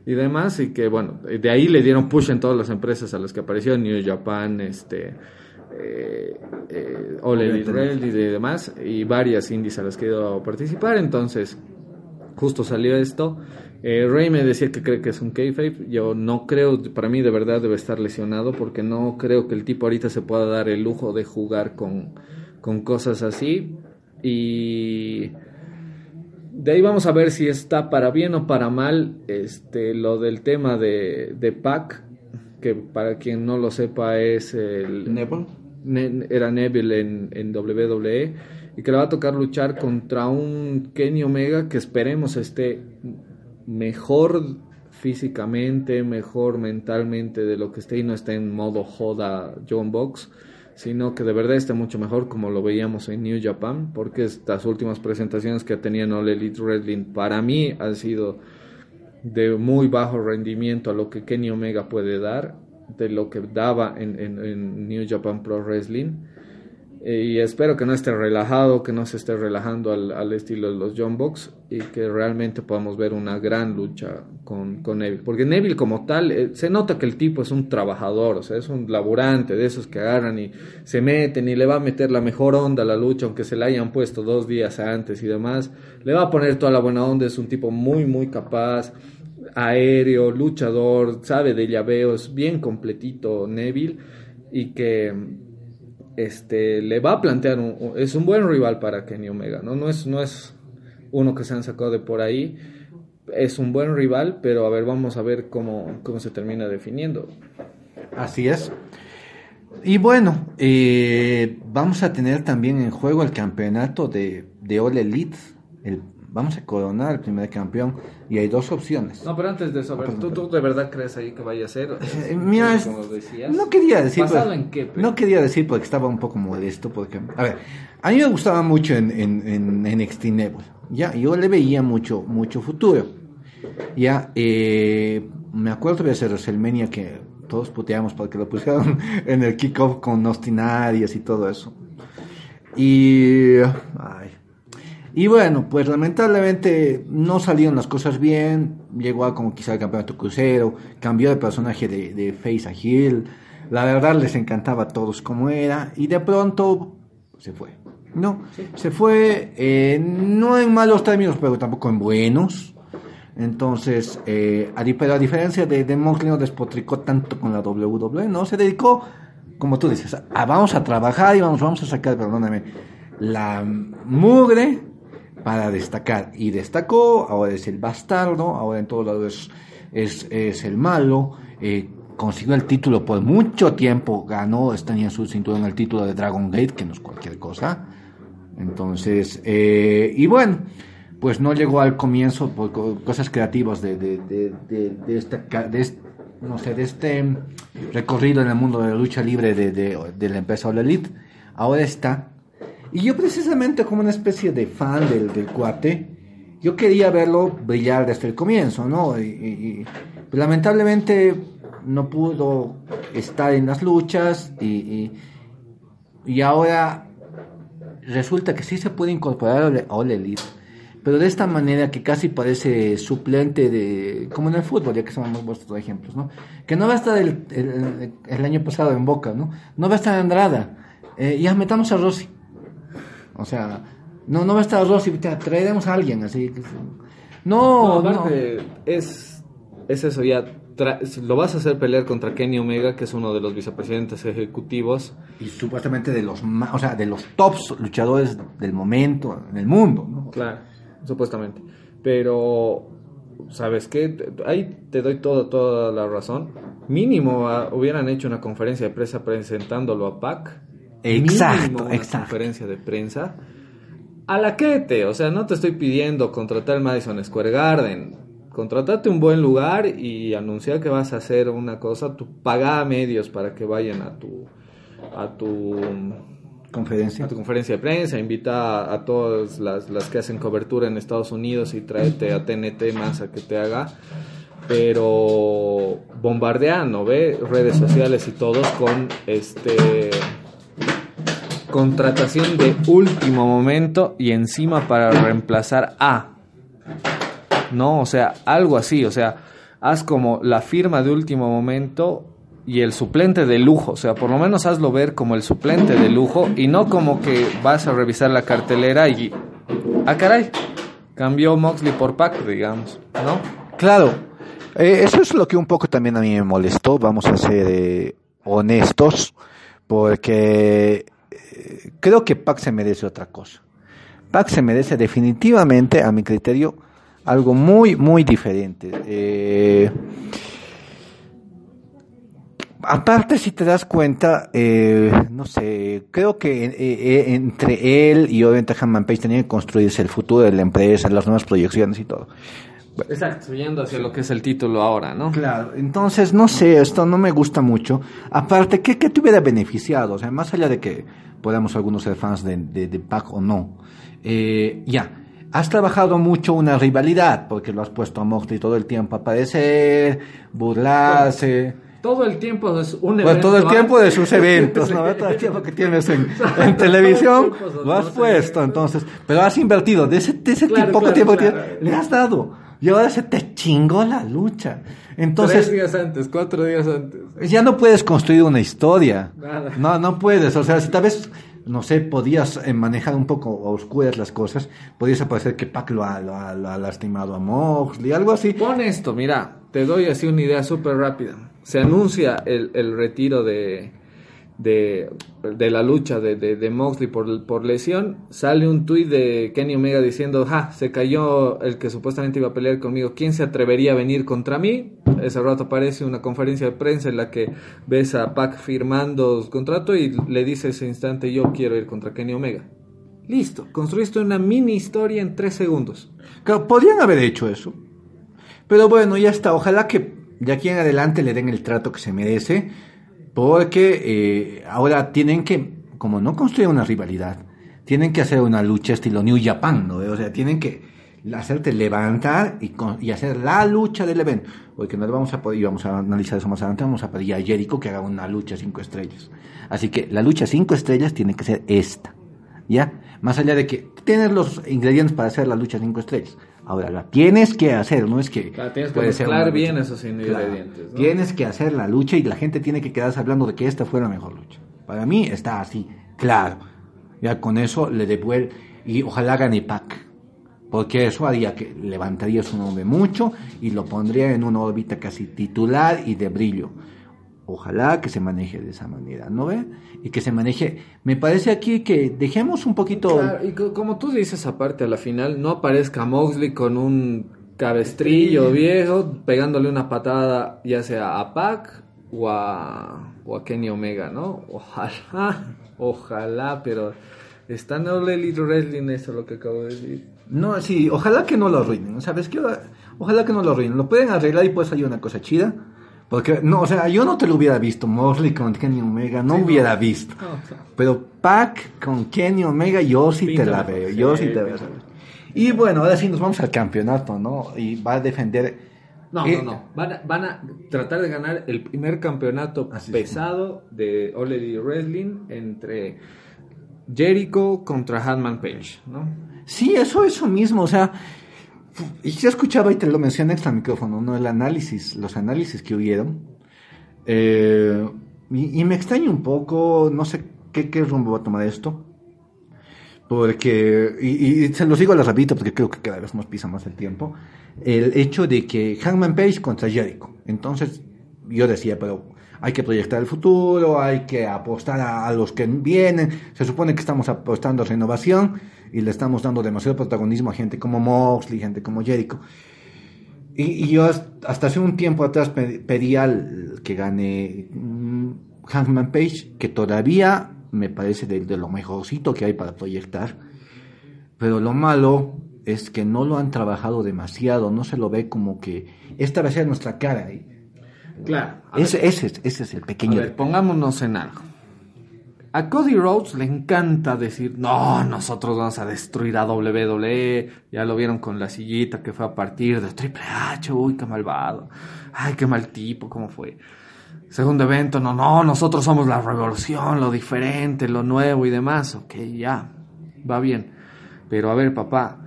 y demás y que bueno de ahí le dieron push en todas las empresas a las que apareció New Japan este eh, eh, y demás y varias indies a las que he ido a participar entonces justo salió esto. Eh, Rey me decía que cree que es un kayfabe. Yo no creo, para mí de verdad debe estar lesionado porque no creo que el tipo ahorita se pueda dar el lujo de jugar con, con cosas así. Y de ahí vamos a ver si está para bien o para mal este, lo del tema de, de Pac, que para quien no lo sepa es el... Neville. Era Neville en, en WWE y que le va a tocar luchar contra un Kenny Omega que esperemos esté mejor físicamente, mejor mentalmente de lo que esté y no esté en modo joda John Box, sino que de verdad esté mucho mejor como lo veíamos en New Japan, porque estas últimas presentaciones que tenía en All Elite Wrestling para mí han sido de muy bajo rendimiento a lo que Kenny Omega puede dar, de lo que daba en, en- New Japan Pro Wrestling. Eh, y espero que no esté relajado, que no se esté relajando al, al estilo de los John Box y que realmente podamos ver una gran lucha con, con Neville. Porque Neville como tal, eh, se nota que el tipo es un trabajador, o es un laburante de esos que agarran y se meten y le va a meter la mejor onda a la lucha, aunque se la hayan puesto dos días antes y demás. Le va a poner toda la buena onda, es un tipo muy, muy capaz, aéreo, luchador, sabe de llaveos, bien completito Neville y que este le va a plantear un, es un buen rival para Kenny Omega, ¿no? No es, no es uno que se han sacado de por ahí. Es un buen rival, pero a ver, vamos a ver cómo, cómo se termina definiendo. Así es. Y bueno, eh, vamos a tener también en juego el campeonato de, de All Elite. El, vamos a coronar el primer campeón y hay dos opciones. No, pero antes de eso, a ver, ¿tú, tú de verdad crees ahí que vaya a ser? Eh, mira, es- como decías. no quería decir. ¿Basado pues, en qué? pero? No quería decir porque estaba un poco molesto. Porque, a ver, a mí me gustaba mucho en, en, en NXT Nebula. Ya, yo le veía mucho, mucho futuro. Ya, eh, me acuerdo de ese WrestleMania que todos puteamos porque lo pusieron en el kickoff con Austin Arias y todo eso. Y, ay. Y bueno, pues lamentablemente no salieron las cosas bien. Llegó a conquistar el campeonato crucero, cambió de personaje de, de Face a Hill. La verdad les encantaba a todos como era. Y de pronto se fue. No, se fue eh, no en malos términos, pero tampoco en buenos. Entonces, eh, a, pero a diferencia de, de Moxley no despotricó tanto con la WWE, no, se dedicó, como tú dices, a, vamos a trabajar y vamos, vamos a sacar, perdóname, la mugre para destacar. Y destacó, ahora es el bastardo, ahora en todos lados es, es, es el malo, eh, consiguió el título por mucho tiempo, ganó, tenía su cinturón el título de Dragon Gate, que no es cualquier cosa. Entonces, eh, y bueno, pues no llegó al comienzo por co- cosas creativas de, de, de, de, este, no sé, de este recorrido en el mundo de la lucha libre de la empresa All Elite. Ahora está. Y yo precisamente como una especie de fan del, del cuate, yo quería verlo brillar desde el comienzo, ¿no? Y, pues, lamentablemente no pudo estar en las luchas y, y, ahora resulta que sí se puede incorporar a All- Elite, pero de esta manera que casi parece suplente de, como en el fútbol, ya que son hemos puesto ejemplos, ¿no? Que no va a estar el, el- el año pasado en Boca, ¿no? No va a estar Andrada, eh, ya metamos a Rossi. O sea, no, no va a estar Rossi, te- traeremos a alguien así. que- No, No, es, es eso, ya tra- lo vas a hacer pelear contra Kenny Omega, que es uno de los vicepresidentes ejecutivos. Y supuestamente de los, o sea, de los tops luchadores del momento en el mundo, ¿no? Claro, supuestamente. Pero, ¿sabes qué? Ahí te doy todo, toda la razón. Mínimo ah, hubieran hecho una conferencia de prensa presentándolo a Pac. Exacto, Mínimo una exacto. conferencia de prensa. A la que te, o sea, no te estoy pidiendo contratar el Madison Square Garden. Contratate un buen lugar y anunciar que vas a hacer una cosa. Tú paga medios para que vayan a tu a tu Conferencia. a tu conferencia de prensa, invita a, a todas las, las que hacen cobertura en Estados Unidos y tráete a TNT más a que te haga. Pero bombardeando, ¿ve? Redes sociales y todos con este contratación de último momento y encima para reemplazar a. No, o sea, algo así, o sea, haz como la firma de último momento y el suplente de lujo, o sea, por lo menos hazlo ver como el suplente de lujo y no como que vas a revisar la cartelera y ah caray, cambió Moxley por Pac, digamos, ¿no? Claro, eh, eso es lo que un poco también a mí me molestó, vamos a ser eh, honestos, porque creo que Pac se merece otra cosa. Pac se merece definitivamente, a mi criterio, algo muy, muy diferente. Eh, aparte, si te das cuenta, eh, no sé, creo que eh, eh, entre él y obviamente Hanman Page tenían que construirse el futuro de la empresa, las nuevas proyecciones y todo. Exacto, yendo hacia lo que es el título ahora, ¿no? Claro, entonces no sé, esto no me gusta mucho. Aparte, ¿qué, qué te hubiera beneficiado? O sea, más allá de que podamos algunos ser fans de, de, de Pac o no, eh, ya, has trabajado mucho una rivalidad, porque lo has puesto a Moxley todo el tiempo a aparecer, burlarse, todo el tiempo es un evento. Bueno, todo el tiempo de sus eventos, ¿no? Todo el tiempo que tienes en, en televisión, lo has puesto, entonces. Pero has invertido, de ese, de ese Claro, poco claro, tiempo que tienes, le has dado. Y ahora se te chingó la lucha. Entonces, Tres días antes, cuatro días antes. ya no puedes construir una historia. Nada. No, no puedes. O sea, si tal vez, no sé, podías eh, manejar un poco a oscuras las cosas, podías aparecer que Pac lo ha, lo ha- lo ha lastimado a Moxley, algo así. Pon esto, mira, te doy así una idea súper rápida. Se anuncia el, el retiro de, de, de la lucha de, de, de Moxley por, por lesión. Sale un tuit de Kenny Omega diciendo, ja, se cayó el que supuestamente iba a pelear conmigo. ¿Quién se atrevería a venir contra mí? Ese rato aparece una conferencia de prensa en la que ves a Pac firmando su contrato y le dice ese instante, yo quiero ir contra Kenny Omega. Listo, construiste una mini historia en tres segundos. Podrían haber hecho eso. Pero bueno, ya está. Ojalá que de aquí en adelante le den el trato que se merece. Porque eh, ahora tienen que, como no construir una rivalidad, tienen que hacer una lucha estilo New Japan, ¿no? O sea, tienen que hacerte levantar y, con- y hacer la lucha del evento. Porque nos vamos a poder, y vamos a analizar eso más adelante, vamos a pedir a Jericho que haga una lucha cinco estrellas. Así que la lucha cinco estrellas tiene que ser esta. ¿Ya? Más allá de que tienes los ingredientes para hacer la lucha cinco estrellas. Ahora la tienes que hacer, no es que. Claro, tienes que mezclar bien esos ingredientes, ¿no? Tienes que hacer la lucha y la gente tiene que quedarse hablando de que esta fue la mejor lucha. Para mí está así, claro. Ya con eso le devuelve. Y ojalá gane Pac. Porque eso haría que levantaría su nombre mucho y lo pondría en una órbita casi titular y de brillo. Ojalá que se maneje de esa manera, ¿no ve? Y que se maneje. Me parece aquí que dejemos un poquito. Claro, y co- como tú dices, aparte a la final, no aparezca Moxley con un cabestrillo viejo pegándole una patada, ya sea a Pac o a, o a Kenny Omega, ¿no? Ojalá, ojalá, pero está en All Elite Wrestling eso lo que acabo de decir. No, sí, ojalá que no lo arruinen, ¿sabes qué? Ojalá que no lo arruinen. Lo pueden arreglar y puede salir una cosa chida. Porque, no, o sea, yo no te lo hubiera visto, Mosley con Kenny Omega, no hubiera visto. Pero Pac con Kenny Omega, yo sí Pinta te la veo, sí, yo sí te veo. Y bueno, ahora sí nos vamos al campeonato, ¿no? Y va a defender. No, Eh, no, no. Van a, van a tratar de ganar el primer campeonato es. pesado de All Elite Wrestling entre Jericho contra Hatman Page, ¿no? Sí, eso, eso mismo, o sea, y yo escuchaba y te lo mencioné extra micrófono, ¿no? El análisis, los análisis que hubieron. Eh, y, y me extraña un poco, no sé qué, qué rumbo va a tomar esto. Porque, y, y se los digo a la rapidito porque creo que cada vez nos pisa más el tiempo. El hecho de que Hangman Page contra Jericho. Entonces, yo decía, pero hay que proyectar el futuro, hay que apostar a, a los que vienen. Se supone que estamos apostando a renovación y le estamos dando demasiado protagonismo a gente como Moxley, gente como Jericho. Y, y yo hasta hace un tiempo atrás pe- pedía al- que gane mm, Hangman Page, que todavía me parece de, de lo mejorcito que hay para proyectar. Pero lo malo es que no lo han trabajado demasiado, no se lo ve como que esta va a ser nuestra cara. Y Claro. ese, ese, es- ese es el A pequeño... ver, pongámonos en algo. A Cody Rhodes le encanta decir, no, nosotros vamos a destruir a WWE. Ya lo vieron con la sillita que fue a partir de Triple H. Uy, qué malvado. Ay, qué mal tipo, ¿cómo fue? Segundo evento, no, no, nosotros somos la revolución, lo diferente, lo nuevo y demás. Ok, ya, va bien. Pero a ver, papá,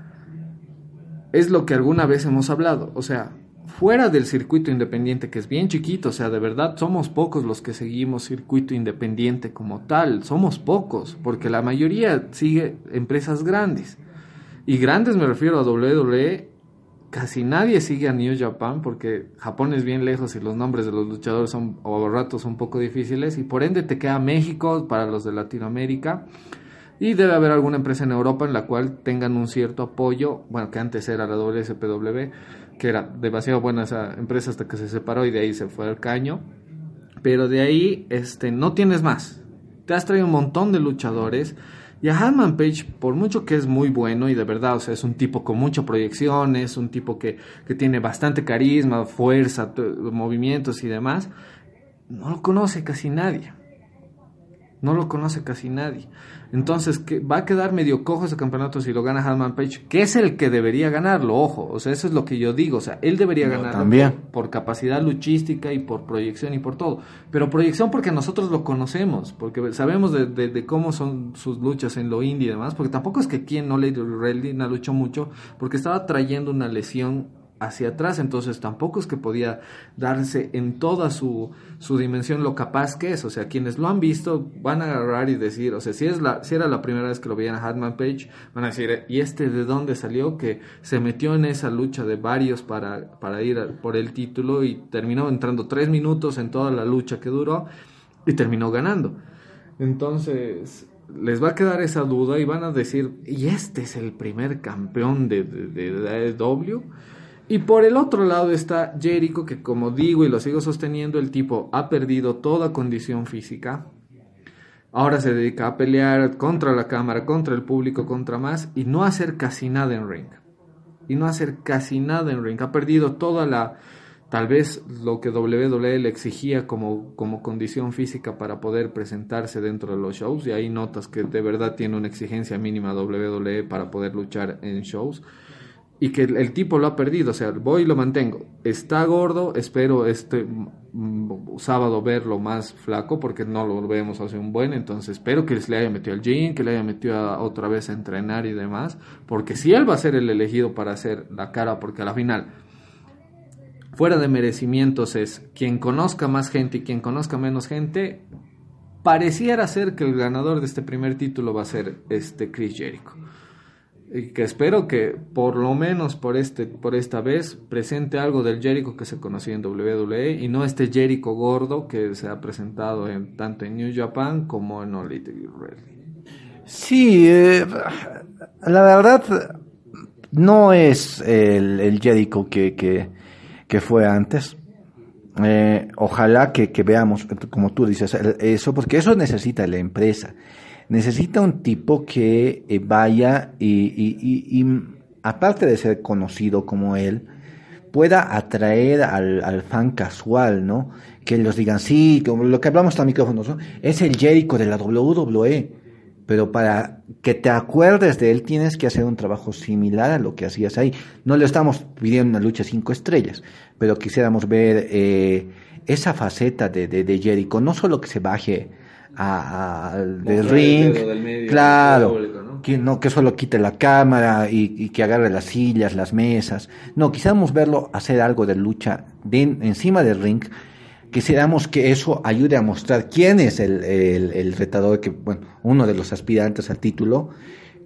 es lo que alguna vez hemos hablado. O sea, fuera del circuito independiente, que es bien chiquito, o sea, de verdad somos pocos los que seguimos circuito independiente como tal. Somos pocos, porque la mayoría sigue empresas grandes. Y grandes me refiero a WWE. Casi nadie sigue a New Japan porque Japón es bien lejos y los nombres de los luchadores son o ratos un poco difíciles y por ende te queda México para los de Latinoamérica. Y debe haber alguna empresa en Europa en la cual tengan un cierto apoyo, bueno, que antes era la WSPW, que era demasiado buena esa empresa hasta que se separó y de ahí se fue al caño. Pero de ahí este, no tienes más. Te has traído un montón de luchadores. Y a Hanman Page, por mucho que es muy bueno y de verdad, o sea, es un tipo con mucha proyección, es un tipo que, que tiene bastante carisma, fuerza, movimientos y demás, no lo conoce casi nadie. No lo conoce casi nadie. Entonces, que va a quedar medio cojo ese campeonato si lo gana Hanman Page, que es el que debería ganarlo, ojo. O sea, eso es lo que yo digo. O sea, él debería ganarlo también. por, por capacidad luchística y por proyección y por todo. Pero proyección porque nosotros lo conocemos, porque sabemos de, de- de cómo son sus luchas en lo indie y demás, porque tampoco es que quien no le Reina luchó mucho, porque estaba trayendo una lesión hacia atrás, entonces tampoco es que podía darse en toda su, su dimensión lo capaz que es, o sea, quienes lo han visto van a agarrar y decir, o sea, si, es la, si era la primera vez que lo veían a Hatman Page, van a decir, ¿y este de dónde salió? Que se metió en esa lucha de varios para, para ir por el título y terminó entrando tres minutos en toda la lucha que duró y terminó ganando. Entonces, les va a quedar esa duda y van a decir, ¿y este es el primer campeón de, de, de AEW? Y por el otro lado está Jericho, que como digo y lo sigo sosteniendo, el tipo ha perdido toda condición física. Ahora se dedica a pelear contra la cámara, contra el público, contra más, y no hacer casi nada en ring. Y no hacer casi nada en ring. Ha perdido toda la, tal vez lo que WWE le exigía como, como condición física para poder presentarse dentro de los shows. Y ahí notas que de verdad tiene una exigencia mínima WWE para poder luchar en shows y que el, tipo lo ha perdido, o sea, voy y lo mantengo. Está gordo, espero este sábado verlo más flaco porque no lo vemos hace un buen, entonces espero que le haya metido al gym, que le haya metido a- otra vez a entrenar y demás, porque si él va a ser el elegido para hacer la cara, porque a la final fuera de merecimientos es quien conozca más gente y quien conozca menos gente, pareciera ser que el ganador de este primer título va a ser este Chris Jericho. Y que espero que por lo menos por este por esta vez presente algo del Jericho que se conocía en WWE y no este Jericho gordo que se ha presentado en, tanto en New Japan como en All Elite Wrestling. Sí, eh, la verdad no es el, el Jericho que, que, que fue antes. Eh, ojalá que, que veamos, como tú dices, eso, porque eso necesita la empresa. Necesita un tipo que eh, vaya y, y, aparte de ser conocido como él, pueda atraer al, al fan casual, ¿no? Que los digan, sí, como lo que hablamos a micrófonos, ¿no? Es el Jericho de la WWE. Pero para que te acuerdes de él tienes que hacer un trabajo similar a lo que hacías ahí. No le estamos pidiendo una lucha cinco estrellas, pero quisiéramos ver eh, esa faceta de, de, de Jericho. No solo que se baje a, a- del ring, del medio claro, al público, ¿no? que no que solo quite la cámara y, y que agarre las sillas, las mesas. No, quisiéramos verlo hacer algo de lucha de, encima del ring. Quisiéramos que eso ayude a mostrar quién es el, el, el retador, que, bueno, uno de los aspirantes al título,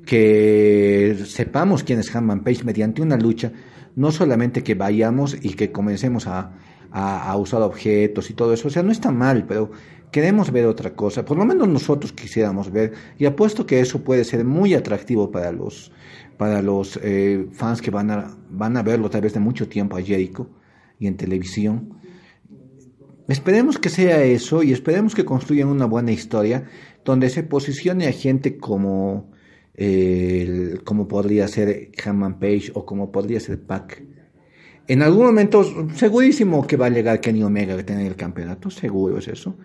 que sepamos quién es Hanman Page mediante una lucha, no solamente que vayamos y que comencemos a, a, a usar objetos y todo eso, o sea, no está mal, pero queremos ver otra cosa, por lo menos nosotros quisiéramos ver, y apuesto que eso puede ser muy atractivo para los, para los eh, fans que van a, van a verlo tal vez de mucho tiempo a Jericho y en televisión. Esperemos que sea eso y esperemos que construyan una buena historia donde se posicione a gente como, como podría ser Hammond Page o como podría ser Pac. En algún momento, segurísimo que va a llegar Kenny Omega a tener el campeonato, seguro es eso.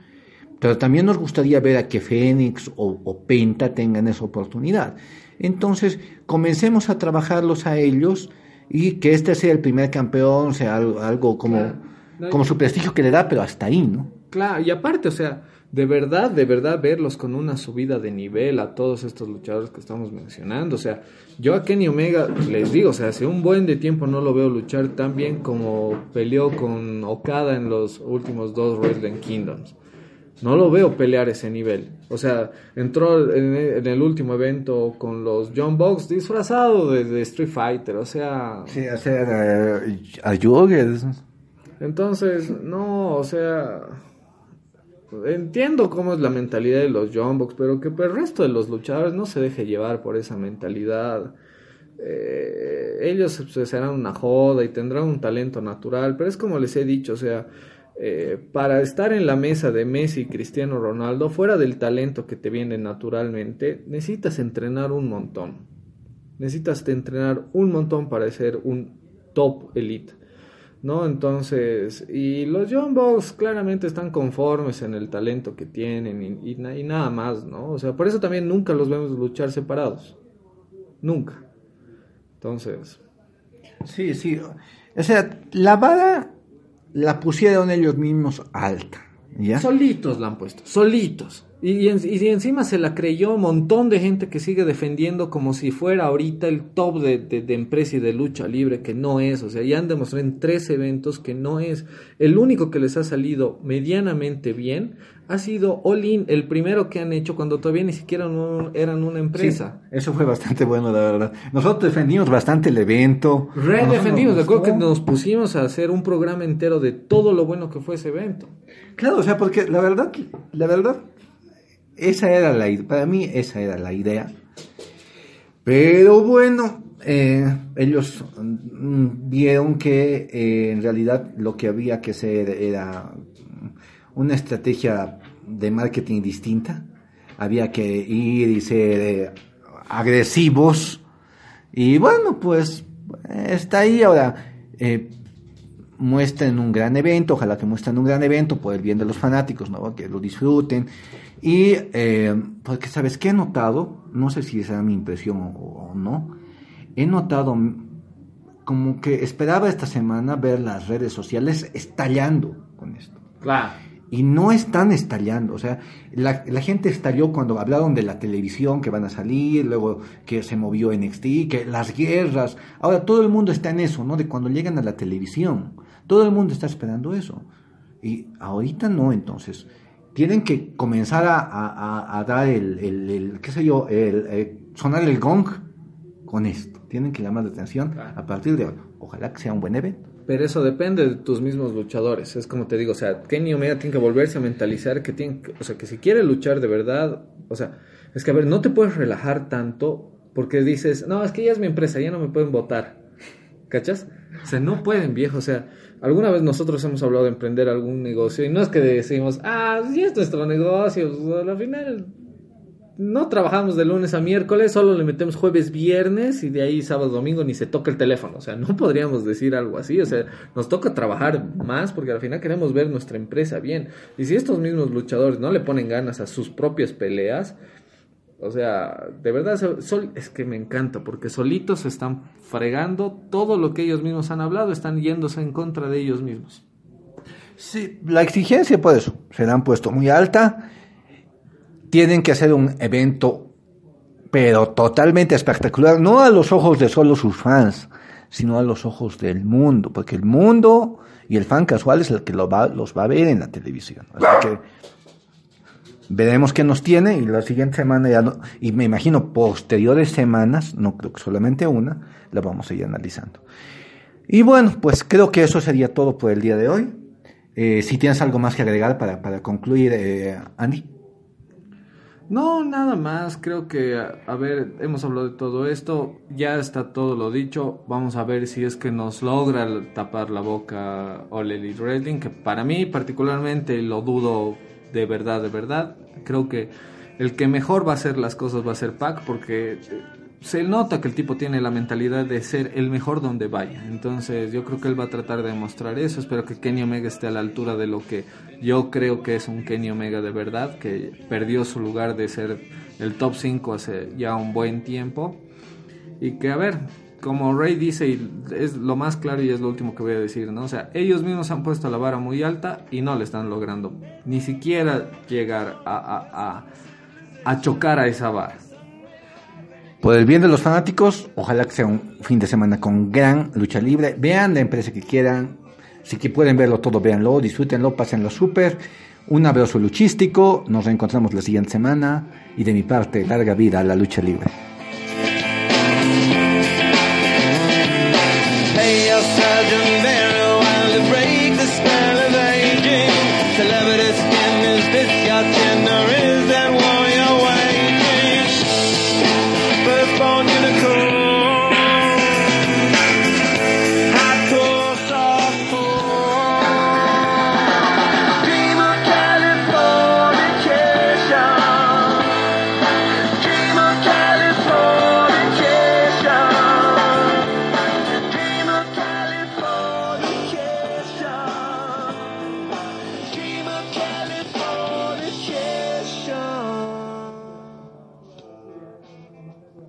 Pero también nos gustaría ver a que Fénix o, o Penta tengan esa oportunidad. Entonces, comencemos a trabajarlos a ellos y que este sea el primer campeón, sea algo, algo como, Claro. como su prestigio que le da, pero hasta ahí, ¿no? Claro, y aparte, o sea, de verdad, de verdad verlos con una subida de nivel a todos estos luchadores que estamos mencionando. O sea, yo a Kenny Omega les digo, o sea, hace un buen de tiempo no lo veo luchar tan bien como peleó con Okada en los últimos dos Wrestling Kingdoms. No lo veo pelear ese nivel. O sea, entró en el, último evento con los John Box disfrazado de, de Street Fighter. O sea, Sí, hacer eh, a Jürgens. entonces, no, o sea, entiendo cómo es la mentalidad de los John Box, pero que el resto de los luchadores no se deje llevar por esa mentalidad. Eh, ellos se serán una joda y tendrán un talento natural, pero es como les he dicho, o sea, eh, para estar en la mesa de Messi y Cristiano Ronaldo, fuera del talento que te viene naturalmente, necesitas entrenar un montón. Necesitas entrenar un montón para ser un top elite. ¿no? Entonces, y los Young Bucks claramente están conformes en el talento que tienen y nada más, ¿no? O sea, por eso también nunca los vemos luchar separados. Nunca. Entonces, Sí, sí. O sea, la vara la pusieron ellos mismos alta. ¿Ya? solitos la han puesto, solitos. Y, y en- y encima se la creyó un montón de gente que sigue defendiendo como si fuera ahorita el top de, de- de empresa y de lucha libre, que no es. O sea, ya han demostrado en tres eventos que no es. El único que les ha salido medianamente bien ha sido All In, el primero que han hecho cuando todavía ni siquiera no eran una Sí, empresa. eso fue bastante bueno, la verdad. Nosotros defendimos bastante el evento. Re Nosotros defendimos, nos recuerdo que nos pusimos a hacer un programa entero de todo lo bueno que fue ese evento. Claro, o sea, porque la verdad, la verdad, esa era la. Para mí, esa era la idea. Pero bueno, eh, ellos mm, vieron que eh, en realidad lo que había que hacer era una estrategia de marketing distinta. Había que ir y ser eh, agresivos. Y bueno, pues está ahí ahora. Muestren un gran evento, ojalá que muestren un gran evento por el bien de los fanáticos, ¿no? que lo disfruten. Y eh, porque, ¿sabes qué he notado? No sé si esa es mi impresión o, o no. He notado como que esperaba esta semana ver las redes sociales estallando con esto. Claro. Y no están estallando, o sea, la, la gente estalló cuando hablaron de la televisión que van a salir, luego que se movió NXT, que las guerras. Ahora todo el mundo está en eso, ¿no? De cuando llegan a la televisión. Todo el mundo está esperando eso. Y ahorita no, entonces. Tienen que comenzar a, a- a- a dar el, el- el, qué sé yo, el, eh, sonar el gong con esto. Tienen que llamar la atención a partir de ahora. Ojalá que sea un buen evento. Pero eso depende de tus mismos luchadores. Es como te digo, o sea, Kenny Omega tiene que volverse a mentalizar que tiene, que- o sea, que si quiere luchar de verdad, o sea, es que a ver, no te puedes relajar tanto porque dices, no, es que ya es mi empresa, ya no me pueden votar. ¿Cachas? O sea, no pueden, viejo. O sea, alguna vez nosotros hemos hablado de emprender algún negocio y no es que decimos, ah, sí es nuestro negocio. Al final no trabajamos de lunes a miércoles, solo le metemos jueves, viernes y de ahí sábado, domingo ni se toca el teléfono. O sea, no podríamos decir algo así. O sea, nos toca trabajar más porque al final queremos ver nuestra empresa bien. Y si estos mismos luchadores no le ponen ganas a sus propias peleas, o sea, de verdad, so- sol- es que me encanta porque solitos se están fregando todo lo que ellos mismos han hablado, están yéndose en contra de ellos mismos. Sí, la exigencia por eso se la han puesto muy alta. Tienen que hacer un evento, pero totalmente espectacular, no a los ojos de solo sus fans, sino a los ojos del mundo, porque el mundo y el fan casual es el que lo va- los va a ver en la televisión. Así que veremos qué nos tiene y la siguiente semana ya no, y me imagino posteriores semanas, no creo que solamente una, la vamos a ir analizando. Y bueno, pues creo que eso sería todo por el día de hoy. Eh, si tienes algo más que agregar para, para concluir, eh, Andy. No, nada más. Creo que, a, ver, hemos hablado de todo esto. Ya está todo lo dicho. Vamos a ver si es que nos logra tapar la boca All Elite Wrestling. Que para mí, particularmente, lo dudo de verdad, de verdad. Creo que el que mejor va a hacer las cosas va a ser Pac. Porque eh, se nota que el tipo tiene la mentalidad de ser el mejor donde vaya. Entonces, yo creo que él va a tratar de demostrar eso. Espero que Kenny Omega esté a la altura de lo que yo creo que es un Kenny Omega de verdad, que perdió su lugar de ser el top 5 hace ya un buen tiempo. Y que, a ver, como Ray dice, y es lo más claro y es lo último que voy a decir, ¿no? O sea, ellos mismos han puesto la vara muy alta y no le están logrando ni siquiera llegar a chocar a esa vara. Por el bien de los fanáticos, ojalá que sea un fin de semana con gran lucha libre. Vean la empresa que quieran. Si que pueden verlo todo, véanlo, disfrútenlo, pásenlo súper. Un abrazo luchístico. Nos reencontramos la siguiente semana. Y de mi parte, larga vida a la lucha libre. out there.